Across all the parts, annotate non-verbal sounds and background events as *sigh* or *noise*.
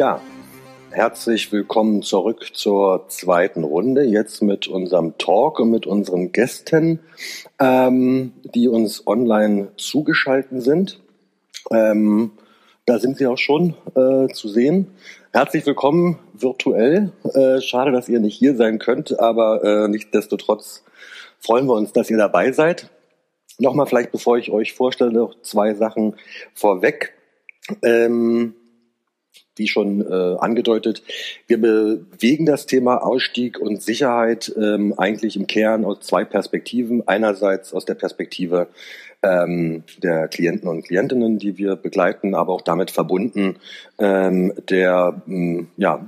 Ja, herzlich willkommen zurück zur zweiten Runde. Jetzt mit unserem Talk und mit unseren Gästen, ähm, die uns online zugeschaltet sind. Ähm, da sind sie auch schon äh, zu sehen. Herzlich willkommen virtuell. Äh, schade, dass ihr nicht hier sein könnt, aber äh, nichtsdestotrotz freuen wir uns, dass ihr dabei seid. Nochmal vielleicht, bevor ich euch vorstelle, noch zwei Sachen vorweg. Ähm, wie schon äh, angedeutet, wir bewegen das Thema Ausstieg und Sicherheit ähm, eigentlich im Kern aus zwei Perspektiven. Einerseits aus der Perspektive ähm, der Klienten und Klientinnen, die wir begleiten, aber auch damit verbunden ähm, der ähm, ja,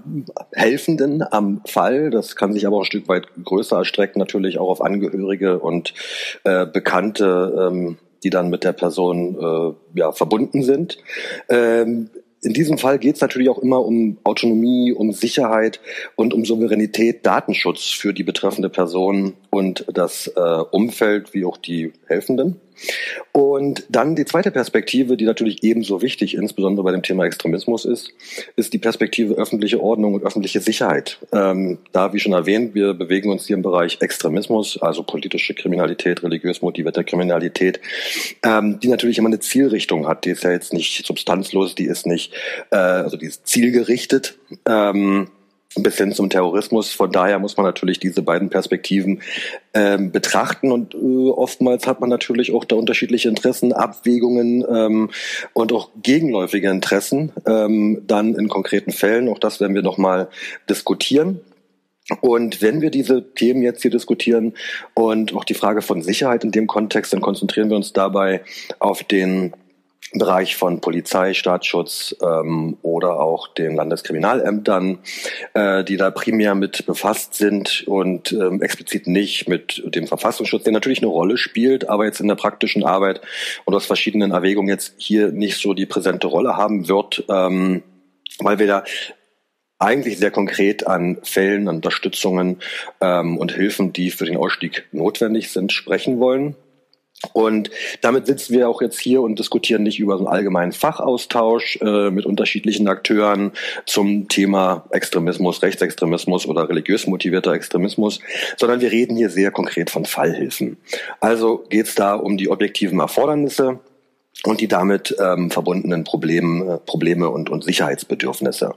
Helfenden am Fall. Das kann sich aber auch ein Stück weit größer erstrecken, natürlich auch auf Angehörige und äh, Bekannte. Ähm, die dann mit der Person äh, ja, verbunden sind. Ähm, in diesem Fall geht es natürlich auch immer um Autonomie, um Sicherheit und um Souveränität, Datenschutz für die betreffende Person und das äh, Umfeld wie auch die Helfenden. Und dann die zweite Perspektive, die natürlich ebenso wichtig, insbesondere bei dem Thema Extremismus ist, ist die Perspektive öffentliche Ordnung und öffentliche Sicherheit. Ähm, da, wie schon erwähnt, wir bewegen uns hier im Bereich Extremismus, also politische Kriminalität, religiös motivierte Kriminalität, ähm, die natürlich immer eine Zielrichtung hat. Die ist ja jetzt nicht substanzlos, die ist nicht, äh, also die ist zielgerichtet. Ähm, bis hin zum Terrorismus. Von daher muss man natürlich diese beiden Perspektiven ähm, betrachten und äh, oftmals hat man natürlich auch da unterschiedliche Interessen, Abwägungen ähm, und auch gegenläufige Interessen ähm, dann in konkreten Fällen. Auch das werden wir nochmal diskutieren. Und wenn wir diese Themen jetzt hier diskutieren und auch die Frage von Sicherheit in dem Kontext, dann konzentrieren wir uns dabei auf den Bereich von Polizei, Staatsschutz ähm, oder auch den Landeskriminalämtern, äh, die da primär mit befasst sind und ähm, explizit nicht mit dem Verfassungsschutz, der natürlich eine Rolle spielt, aber jetzt in der praktischen Arbeit und aus verschiedenen Erwägungen jetzt hier nicht so die präsente Rolle haben wird, ähm, weil wir da eigentlich sehr konkret an Fällen, an Unterstützungen ähm, und Hilfen, die für den Ausstieg notwendig sind, sprechen wollen. Und damit sitzen wir auch jetzt hier und diskutieren nicht über so einen allgemeinen Fachaustausch äh, mit unterschiedlichen Akteuren zum Thema Extremismus, Rechtsextremismus oder religiös motivierter Extremismus, sondern wir reden hier sehr konkret von Fallhilfen. Also geht es da um die objektiven Erfordernisse und die damit ähm, verbundenen Probleme, Probleme und, und Sicherheitsbedürfnisse.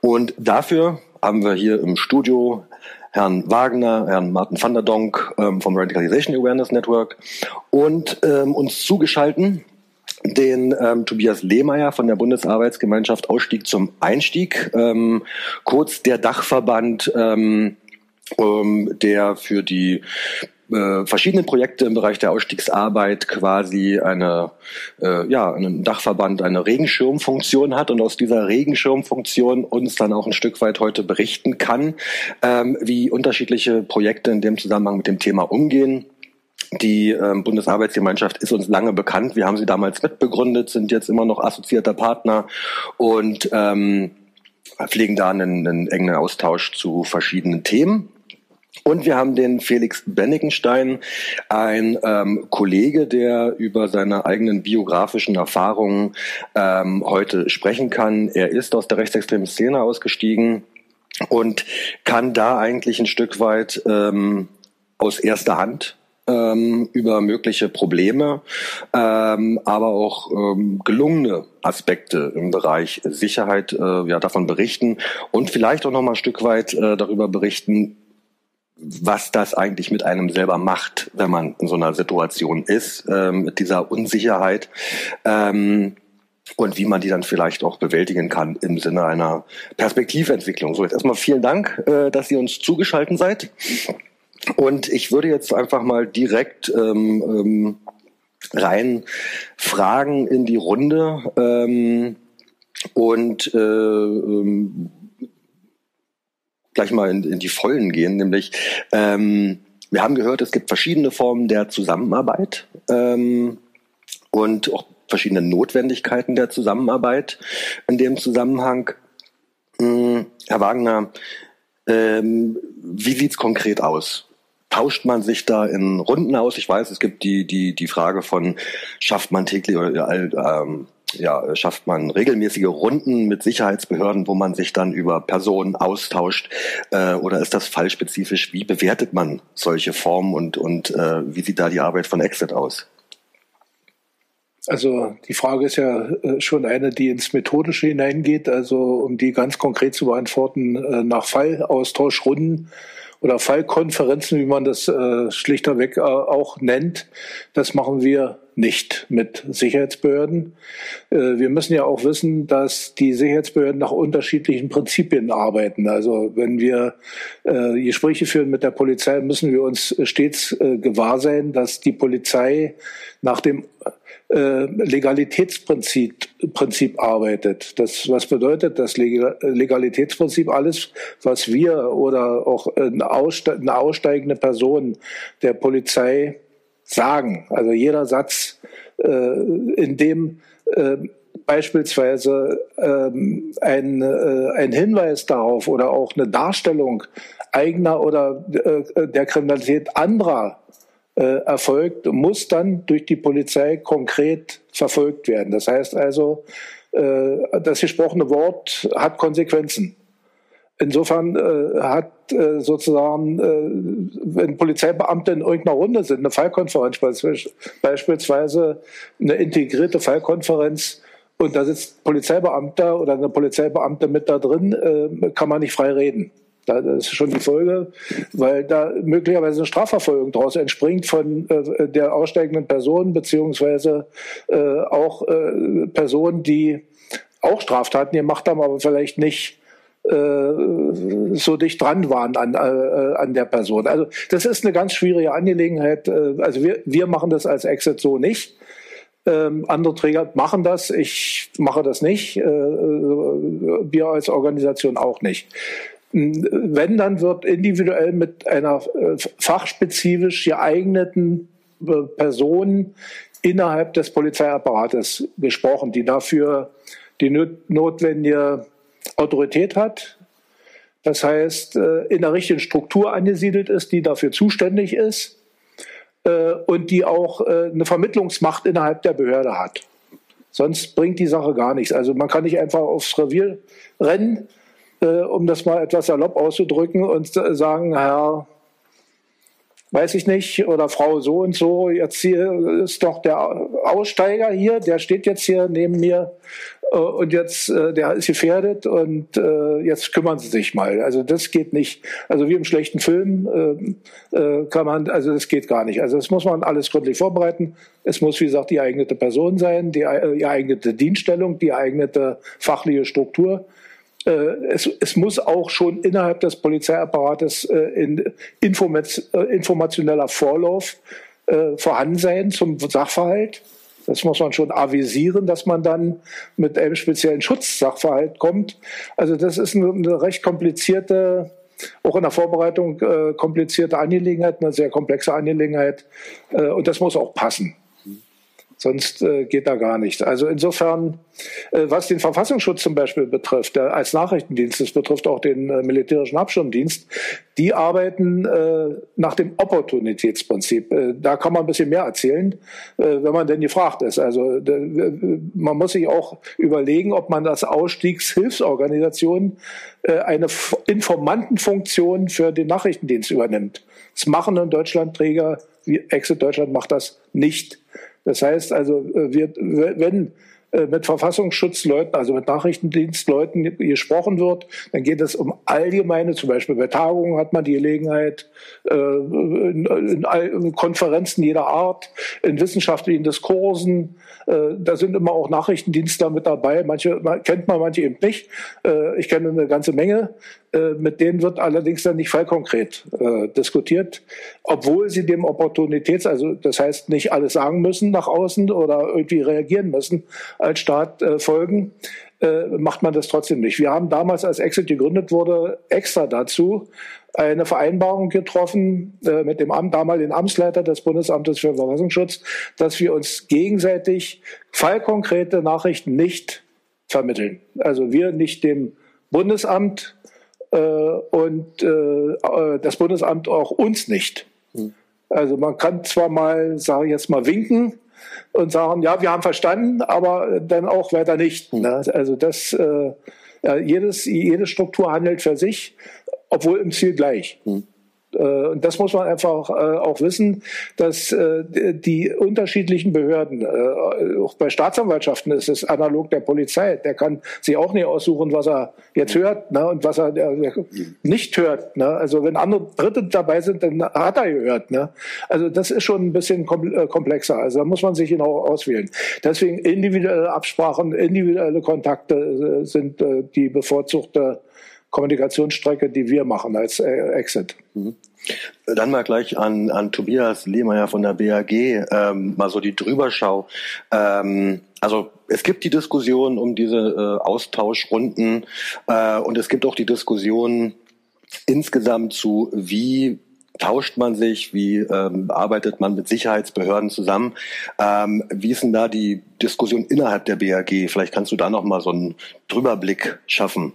Und dafür haben wir hier im Studio Herrn Wagner, Herrn Martin van der Donk ähm, vom Radicalization Awareness Network und ähm, uns zugeschalten den ähm, Tobias Lehmeier von der Bundesarbeitsgemeinschaft Ausstieg zum Einstieg, ähm, kurz der Dachverband, ähm, ähm, der für die äh, verschiedenen Projekte im Bereich der Ausstiegsarbeit quasi eine, äh, ja, einen Dachverband, eine Regenschirmfunktion hat und aus dieser Regenschirmfunktion uns dann auch ein Stück weit heute berichten kann, ähm, wie unterschiedliche Projekte in dem Zusammenhang mit dem Thema umgehen. Die ähm, Bundesarbeitsgemeinschaft ist uns lange bekannt. Wir haben sie damals mitbegründet, sind jetzt immer noch assoziierter Partner und ähm, pflegen da einen, einen engen Austausch zu verschiedenen Themen. Und wir haben den Felix Bennigenstein, ein ähm, Kollege, der über seine eigenen biografischen Erfahrungen ähm, heute sprechen kann. Er ist aus der rechtsextremen Szene ausgestiegen und kann da eigentlich ein Stück weit ähm, aus erster Hand ähm, über mögliche Probleme, ähm, aber auch ähm, gelungene Aspekte im Bereich Sicherheit äh, ja davon berichten und vielleicht auch noch mal ein Stück weit äh, darüber berichten, was das eigentlich mit einem selber macht, wenn man in so einer Situation ist, ähm, mit dieser Unsicherheit. Ähm, und wie man die dann vielleicht auch bewältigen kann im Sinne einer Perspektiventwicklung. So, jetzt erstmal vielen Dank, äh, dass ihr uns zugeschaltet seid. Und ich würde jetzt einfach mal direkt ähm, ähm, rein fragen in die Runde ähm, und äh, ähm, gleich mal in, in die Vollen gehen, nämlich ähm, wir haben gehört, es gibt verschiedene Formen der Zusammenarbeit ähm, und auch verschiedene Notwendigkeiten der Zusammenarbeit in dem Zusammenhang. Hm, Herr Wagner, ähm, wie sieht's konkret aus? Tauscht man sich da in Runden aus? Ich weiß, es gibt die die die Frage von schafft man täglich oder ähm, ja, schafft man regelmäßige Runden mit Sicherheitsbehörden, wo man sich dann über Personen austauscht? Äh, oder ist das fallspezifisch? Wie bewertet man solche Formen und, und äh, wie sieht da die Arbeit von Exit aus? Also die Frage ist ja äh, schon eine, die ins Methodische hineingeht. Also um die ganz konkret zu beantworten, äh, nach Fallaustauschrunden oder Fallkonferenzen, wie man das äh, schlichtweg äh, auch nennt. Das machen wir nicht mit Sicherheitsbehörden. Äh, wir müssen ja auch wissen, dass die Sicherheitsbehörden nach unterschiedlichen Prinzipien arbeiten. Also wenn wir äh, Gespräche führen mit der Polizei, müssen wir uns stets äh, gewahr sein, dass die Polizei nach dem äh, Legalitätsprinzip Prinzip arbeitet. Das, was bedeutet das Legalitätsprinzip? Alles, was wir oder auch eine, aussteigende Person der Polizei sagen, also jeder Satz, äh, in dem äh, beispielsweise ähm, ein, ein Hinweis darauf oder auch eine Darstellung eigener oder der Kriminalität anderer äh, erfolgt, muss dann durch die Polizei konkret verfolgt werden. Das heißt also, äh, das gesprochene Wort hat Konsequenzen. Insofern äh, hat äh, sozusagen, äh, wenn Polizeibeamte in irgendeiner Runde sind, eine Fallkonferenz beispielsweise, eine integrierte Fallkonferenz, und da sitzt Polizeibeamter oder eine Polizeibeamte mit da drin, äh, kann man nicht frei reden. Das ist schon die Folge, weil da möglicherweise eine Strafverfolgung daraus entspringt von äh, der aussteigenden Person, beziehungsweise äh, auch äh, Personen, die auch Straftaten gemacht haben, aber vielleicht nicht so dicht dran waren an, äh, an der Person. Also das ist eine ganz schwierige Angelegenheit. Äh, also wir, wir machen das als Exit so nicht. Ähm, andere Träger machen das, ich mache das nicht, äh, wir als Organisation auch nicht. Wenn, dann wird individuell mit einer äh, fachspezifisch geeigneten äh, Person innerhalb des Polizeiapparates gesprochen, die dafür die notwendige Autorität hat. Das heißt, äh, in der richtigen Struktur angesiedelt ist, die dafür zuständig ist und die auch eine Vermittlungsmacht innerhalb der Behörde hat. Sonst bringt die Sache gar nichts. Also man kann nicht einfach aufs Revier rennen, äh, um das mal etwas salopp auszudrücken, und sagen, Herr, weiß ich nicht, oder Frau so und so, jetzt hier ist doch der Aussteiger hier, der steht jetzt hier neben mir äh, und jetzt, äh, der ist gefährdet und äh, jetzt kümmern Sie sich mal. Also das geht nicht. Also wie im schlechten Film äh, äh, kann man, also das geht gar nicht. Also das muss man alles gründlich vorbereiten. Es muss, wie gesagt, die geeignete Person sein, die, geeignete Dienststellung, die geeignete fachliche Struktur äh, es, es, muss auch schon innerhalb des Polizeiapparates äh, in äh, informationeller Vorlauf vorhanden sein zum Sachverhalt. Das muss man schon avisieren, dass man dann mit einem speziellen Schutzsachverhalt kommt. Also das ist eine, recht komplizierte, auch in der Vorbereitung äh, komplizierte Angelegenheit, eine sehr komplexe Angelegenheit. Äh, und das muss auch passen. Sonst äh, geht da gar nichts. Also insofern, äh, was den Verfassungsschutz zum Beispiel betrifft, der, als Nachrichtendienst, das betrifft auch den äh, militärischen Abschirmdienst, die arbeiten äh, nach dem Opportunitätsprinzip. Äh, da kann man ein bisschen mehr erzählen, äh, wenn man denn gefragt ist. Also man muss sich auch überlegen, ob man als Ausstiegshilfsorganisation äh, eine Informantenfunktion für den Nachrichtendienst übernimmt. Das machen in Deutschland Träger, wie Exit Deutschland macht das nicht. Das heißt also, äh, wir, wenn äh, mit Verfassungsschutzleuten, also mit Nachrichtendienstleuten gesprochen wird, dann geht es um allgemeine, zum Beispiel bei Tagungen hat man die Gelegenheit, äh, in Konferenzen jeder Art, in wissenschaftlichen Diskursen, da sind immer auch Nachrichtendienstler mit dabei. Manche kennt man, manche eben nicht. Ich kenne eine ganze Menge. Äh, mit denen wird allerdings dann nicht fallkonkret äh, diskutiert, obwohl sie dem Opportunitäts, also das heißt nicht alles sagen müssen nach außen oder irgendwie reagieren müssen als Staat äh, folgen, äh, macht man das trotzdem nicht. Wir haben damals, als Exit gegründet wurde, extra dazu eine Vereinbarung getroffen äh, mit dem Amt, damaligen Amtsleiter des Bundesamtes für Verfassungsschutz, dass wir uns gegenseitig fallkonkrete Nachrichten nicht vermitteln. Also wir nicht dem Bundesamt und äh, das Bundesamt auch uns nicht. Hm. Also man kann zwar mal, sage ich jetzt mal, winken, und sagen, ja, wir haben verstanden, aber dann auch weiter nicht. Hm. Ne? Also das, äh, jedes, jede Struktur handelt für sich, obwohl im Ziel gleich. Hm. Äh, und das muss man einfach äh, auch wissen, dass äh, die unterschiedlichen Behörden, auch bei Staatsanwaltschaften ist es analog der Polizei, der kann sich auch nicht aussuchen, was er jetzt hört ne, und was er nicht hört. Ne. Also wenn andere Dritte dabei sind, dann hat er gehört. Ne. Also das ist schon ein bisschen komplexer. Also da muss man sich genau auswählen. Deswegen individuelle Absprachen, individuelle Kontakte sind die bevorzugte Kommunikationsstrecke, die wir machen als Exit. Mhm. Dann mal gleich an, an Tobias Lehmeier von der BAG, ähm, mal so die Drüberschau. Ähm, also es gibt die Diskussion um diese äh, Austauschrunden äh, und es gibt auch die Diskussion insgesamt zu, wie tauscht man sich, wie ähm, arbeitet man mit Sicherheitsbehörden zusammen. Ähm, wie ist denn da die Diskussion innerhalb der BAG? Vielleicht kannst du da noch mal so einen Drüberblick schaffen.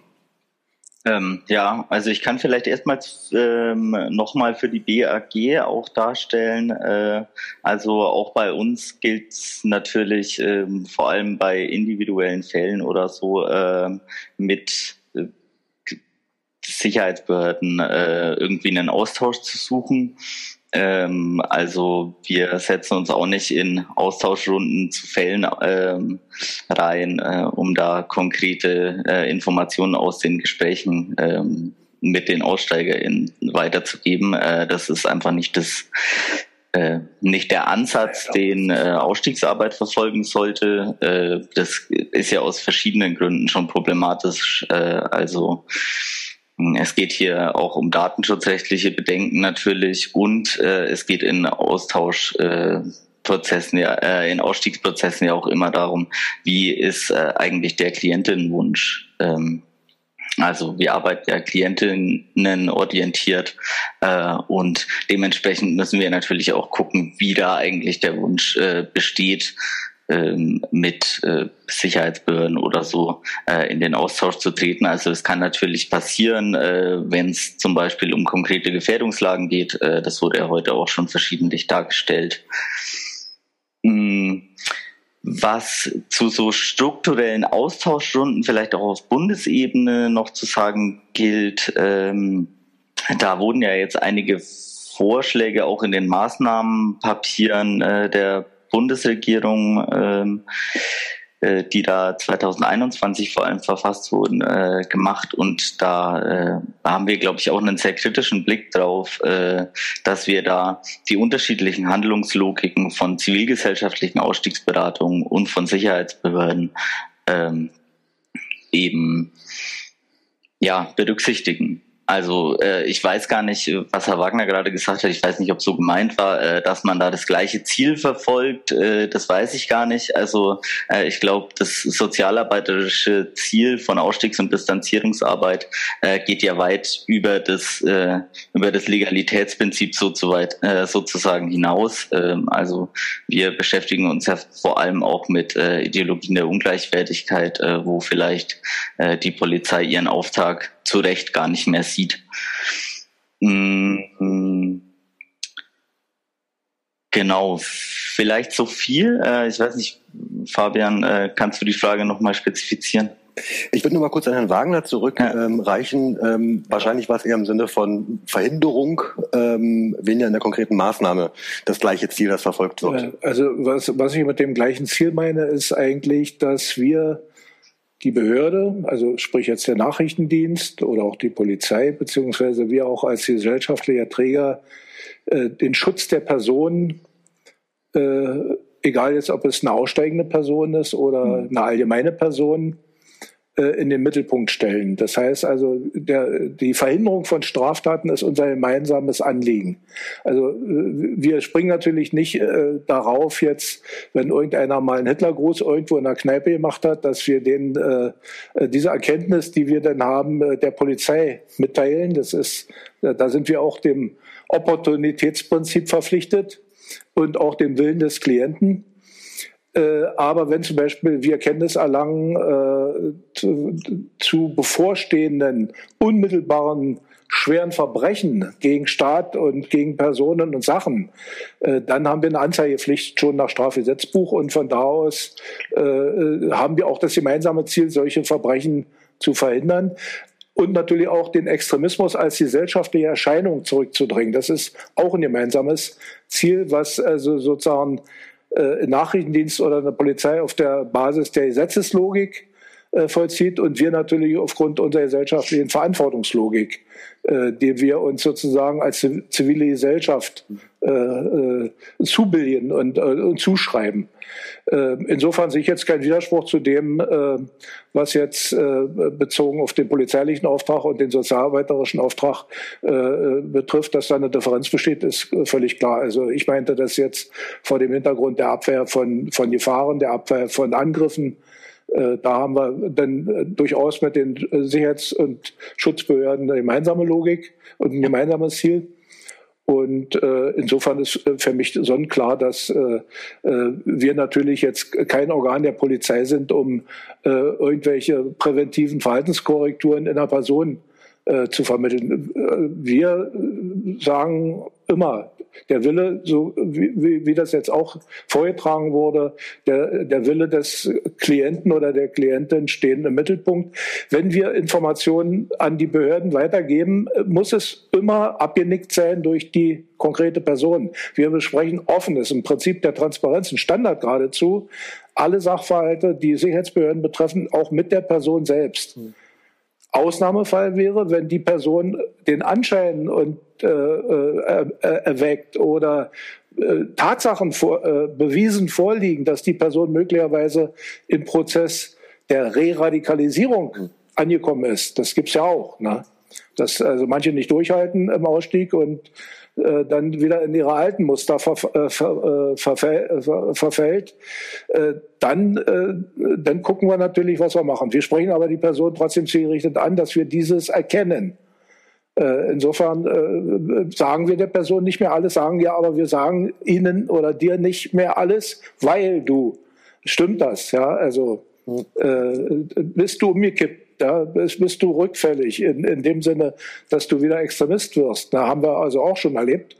Ähm, ja, also ich kann vielleicht erstmals ähm, nochmal für die BAG auch darstellen. Äh, also auch bei uns gilt es natürlich ähm, vor allem bei individuellen Fällen oder so ähm, mit äh, Sicherheitsbehörden äh, irgendwie einen Austausch zu suchen. Ähm, also wir setzen uns auch nicht in Austauschrunden zu Fällen ähm, rein, äh, um da konkrete äh, Informationen aus den Gesprächen ähm, mit den AussteigerInnen weiterzugeben. Äh, das ist einfach nicht das äh, nicht der Ansatz, den äh, Ausstiegsarbeit verfolgen sollte. Äh, das ist ja aus verschiedenen Gründen schon problematisch. Also es geht hier auch um datenschutzrechtliche Bedenken natürlich und äh, es geht in Austauschprozessen, äh, ja, äh, in Ausstiegsprozessen ja auch immer darum, wie ist äh, eigentlich der Klientinnenwunsch. Ähm, also wir arbeiten ja Klientinnen orientiert äh, und dementsprechend müssen wir natürlich auch gucken, wie da eigentlich der Wunsch äh, besteht mit äh, Sicherheitsbehörden oder so äh, in den Austausch zu treten. Also es kann natürlich passieren, äh, wenn es zum Beispiel um konkrete Gefährdungslagen geht. Das wurde ja heute auch schon verschiedentlich dargestellt. Hm, was zu so strukturellen Austauschrunden vielleicht auch auf Bundesebene noch zu sagen gilt, ähm, da wurden ja jetzt einige Vorschläge auch in den Maßnahmenpapieren der Bundesregierung, ähm, äh, die da 2021 vor allem verfasst wurden, äh, gemacht. Und da äh, haben wir, glaube ich, auch einen sehr kritischen Blick drauf, äh, dass wir da die unterschiedlichen Handlungslogiken von zivilgesellschaftlichen Ausstiegsberatungen und von Sicherheitsbehörden ähm, eben ja, berücksichtigen. Also äh, ich weiß gar nicht, was Herr Wagner gerade gesagt hat. Ich weiß nicht, ob so gemeint war, äh, dass man da das gleiche Ziel verfolgt. Äh, das weiß ich gar nicht. Also äh, ich glaube, das sozialarbeiterische Ziel von Ausstiegs- und Distanzierungsarbeit äh, geht ja weit über das äh, über das Legalitätsprinzip so zu weit, äh, sozusagen hinaus. Ähm, also wir beschäftigen uns ja vor allem auch mit äh, Ideologien der Ungleichwertigkeit, äh, wo vielleicht äh, die Polizei ihren Auftrag zu Recht gar nicht mehr sieht. Mm, genau, vielleicht so viel. Äh, ich weiß nicht, Fabian, äh, kannst du die Frage nochmal spezifizieren? Ich würde nur mal kurz an Herrn Wagner zurückreichen. Ja. Ähm, ähm, wahrscheinlich war es eher im Sinne von Verhinderung, ähm, weniger in der konkreten Maßnahme das gleiche Ziel, das verfolgt wird. Also was, was ich mit dem gleichen Ziel meine, ist eigentlich, dass wir die Behörde, also sprich jetzt der Nachrichtendienst oder auch die Polizei, beziehungsweise wir auch als gesellschaftlicher Träger äh, den Schutz der Person, äh, egal jetzt ob es eine aussteigende Person ist oder mhm. eine allgemeine Person, in den Mittelpunkt stellen. Das heißt also, der, die Verhinderung von Straftaten ist unser gemeinsames Anliegen. Also äh, wir springen natürlich nicht äh, darauf jetzt, wenn irgendeiner mal einen Hitlergruß irgendwo in der Kneipe gemacht hat, dass wir den äh, äh diese Erkenntnis, die wir dann haben, äh, der Polizei mitteilen. Das ist, da sind wir auch dem Opportunitätsprinzip verpflichtet und auch dem Willen des Klienten. Äh, aber wenn zum Beispiel wir Kenntnis erlangen äh, zu, zu, bevorstehenden unmittelbaren schweren Verbrechen gegen Staat und gegen Personen und Sachen, äh, dann haben wir eine Anzeigepflicht schon nach Strafgesetzbuch und von da aus äh, äh, haben wir auch das gemeinsame Ziel, solche Verbrechen zu verhindern und natürlich auch den Extremismus als gesellschaftliche Erscheinung zurückzudrängen. Das ist auch ein gemeinsames Ziel, was also sozusagen äh, Nachrichtendienst oder eine Polizei auf der Basis der Gesetzeslogik vollzieht und wir natürlich aufgrund unserer gesellschaftlichen Verantwortungslogik, äh, die wir uns sozusagen als zivile Gesellschaft äh, äh, zubilden und, äh, und zuschreiben. Äh, insofern sehe ich jetzt keinen Widerspruch zu dem, äh, was jetzt äh, bezogen auf den polizeilichen Auftrag und den sozialarbeiterischen Auftrag äh, betrifft, dass da eine Differenz besteht, ist völlig klar. Also ich meinte das jetzt vor dem Hintergrund der Abwehr von, von Gefahren, der Abwehr von Angriffen, äh, da haben wir dann äh, durchaus mit den äh, Sicherheits- und Schutzbehörden eine gemeinsame Logik und ein gemeinsames Ziel. Und äh, insofern ist für mich sonnenklar, dass äh, wir natürlich jetzt kein Organ der Polizei sind, um äh, irgendwelche präventiven Verhaltenskorrekturen in einer Person äh, zu vermitteln. Wir sagen immer, der Wille, so wie, wie das jetzt auch vorgetragen wurde, der, der Wille des Klienten oder der Klientin stehen im Mittelpunkt. Wenn wir Informationen an die Behörden weitergeben, muss es immer abgenickt sein durch die konkrete Person. Wir besprechen offenes, im Prinzip der Transparenz, ein Standard geradezu, alle Sachverhalte, die Sicherheitsbehörden betreffen, auch mit der Person selbst. Hm. Ausnahmefall wäre, wenn die Person den Anschein und äh, äh, äh, erweckt oder äh, Tatsachen vor, äh, bewiesen vorliegen, dass die Person möglicherweise im Prozess der Re-Radikalisierung angekommen ist. Das gibt's ja auch. Ne? Dass also manche nicht durchhalten im Ausstieg und äh, dann wieder in ihre alten Muster ver, äh, ver, äh, verfäll, ver, verfällt, äh, dann, äh, dann gucken wir natürlich, was wir machen. Wir sprechen aber die Person trotzdem zielgerichtet an, dass wir dieses erkennen. Insofern sagen wir der Person nicht mehr alles, sagen ja, aber wir sagen Ihnen oder dir nicht mehr alles, weil du. Stimmt das? Ja, also äh, bist du umgekippt da bist du rückfällig in, in dem Sinne, dass du wieder Extremist wirst. Da haben wir also auch schon erlebt.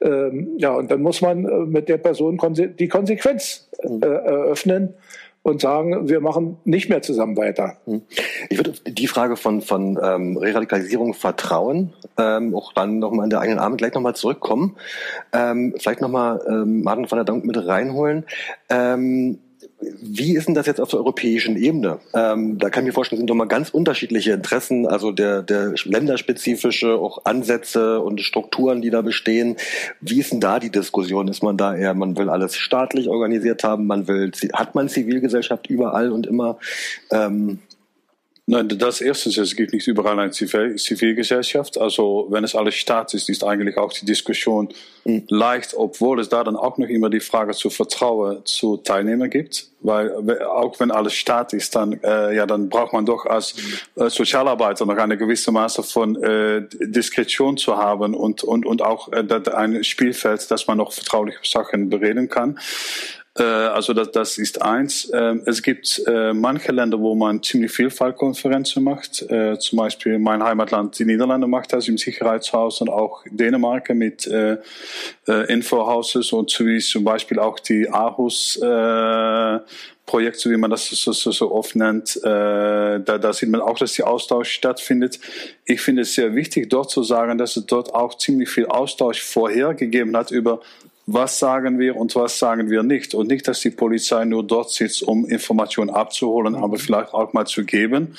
Ähm, ja, und dann muss man äh, mit der Person die Konsequenz äh, eröffnen und sagen, wir machen nicht mehr zusammen weiter. Hm. Ich würde die Frage von, von ähm, Reradikalisierung Vertrauen ähm, auch dann nochmal in der eigenen Arme gleich nochmal zurückkommen. Ähm, vielleicht nochmal ähm, Martin von der Dank mit reinholen. Ähm, wie ist denn das jetzt auf der europäischen Ebene? Ähm, da kann ich mir vorstellen, sind doch mal ganz unterschiedliche Interessen, also der, der länderspezifische auch Ansätze und Strukturen, die da bestehen. Wie ist denn da die Diskussion? Ist man da eher, man will alles staatlich organisiert haben, man will, hat man Zivilgesellschaft überall und immer? Ähm, Nein, das erste ist, es gibt nicht überall eine Zivilgesellschaft. Also wenn es alles Staat ist, ist eigentlich auch die Diskussion mhm. leicht, obwohl es da dann auch noch immer die Frage zu Vertrauen zu Teilnehmern gibt. Weil auch wenn alles Staat ist, dann, äh, ja, dann braucht man doch als äh, Sozialarbeiter noch eine gewisse Maße von äh, Diskretion zu haben und, und, und auch äh, ein Spielfeld, dass man noch vertrauliche Sachen bereden kann. Äh, also das, das ist eins. Ähm, es gibt äh, manche Länder, wo man ziemlich viel Fallkonferenzen macht. Äh, zum Beispiel mein Heimatland, die Niederlande, macht das im Sicherheitshaus und auch Dänemark mit Infohouses und wie zum Beispiel auch die Aarhus Projekt, so wie man das so, so, so oft nennt, äh, da, da sieht man auch, dass der Austausch stattfindet. Ich finde es sehr wichtig, dort zu sagen, dass es dort auch ziemlich viel Austausch vorher gegeben hat über was sagen wir und was sagen wir nicht. Und nicht, dass die Polizei nur dort sitzt, um Informationen abzuholen, aber vielleicht auch mal zu geben.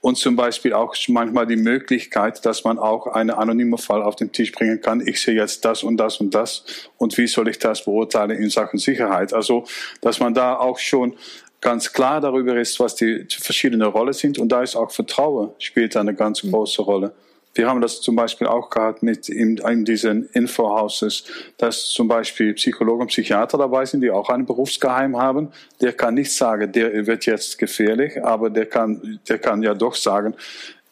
Und zum Beispiel auch manchmal die Möglichkeit, dass man auch einen anonymen Fall auf den Tisch bringen kann. Ich sehe jetzt das und das und das. Und wie soll ich das beurteilen in Sachen Sicherheit? Also, dass man da auch schon ganz klar darüber ist, was die verschiedenen Rollen sind. Und da ist auch Vertrauen spielt eine ganz große Rolle. Wir haben das zum Beispiel auch gehabt mit in, in diesen Infohouses, dass zum Beispiel Psychologen und Psychiater dabei sind, die auch ein Berufsgeheim haben. Der kann nicht sagen, der wird jetzt gefährlich, aber der kann, der kann ja doch sagen,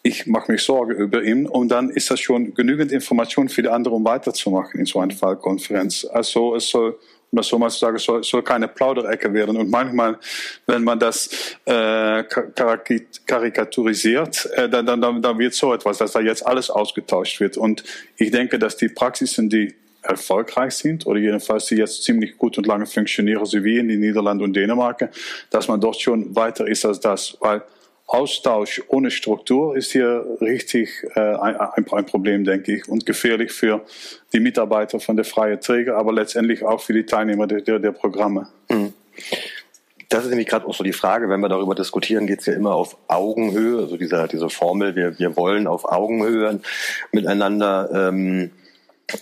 ich mache mich Sorge über ihn und dann ist das schon genügend Information für die anderen, um weiterzumachen in so einer Fallkonferenz. Also es soll um das so mal zu sagen, soll, soll keine Plauderecke werden. Und manchmal, wenn man das äh, karikaturisiert, äh, dann, dann, dann wird so etwas, dass da jetzt alles ausgetauscht wird. Und ich denke, dass die Praxisen, die erfolgreich sind oder jedenfalls die jetzt ziemlich gut und lange funktionieren, so wie in den Niederlanden und Dänemark, dass man dort schon weiter ist als das, weil Austausch ohne Struktur ist hier richtig äh, ein, ein, Problem, denke ich, und gefährlich für die Mitarbeiter von der freien Träger, aber letztendlich auch für die Teilnehmer der, der, der Programme. Mhm. Das ist nämlich gerade auch so die Frage, wenn wir darüber diskutieren, geht es ja immer auf Augenhöhe, also dieser, diese Formel, wir, wir wollen auf Augenhöhe miteinander ähm, äh, äh,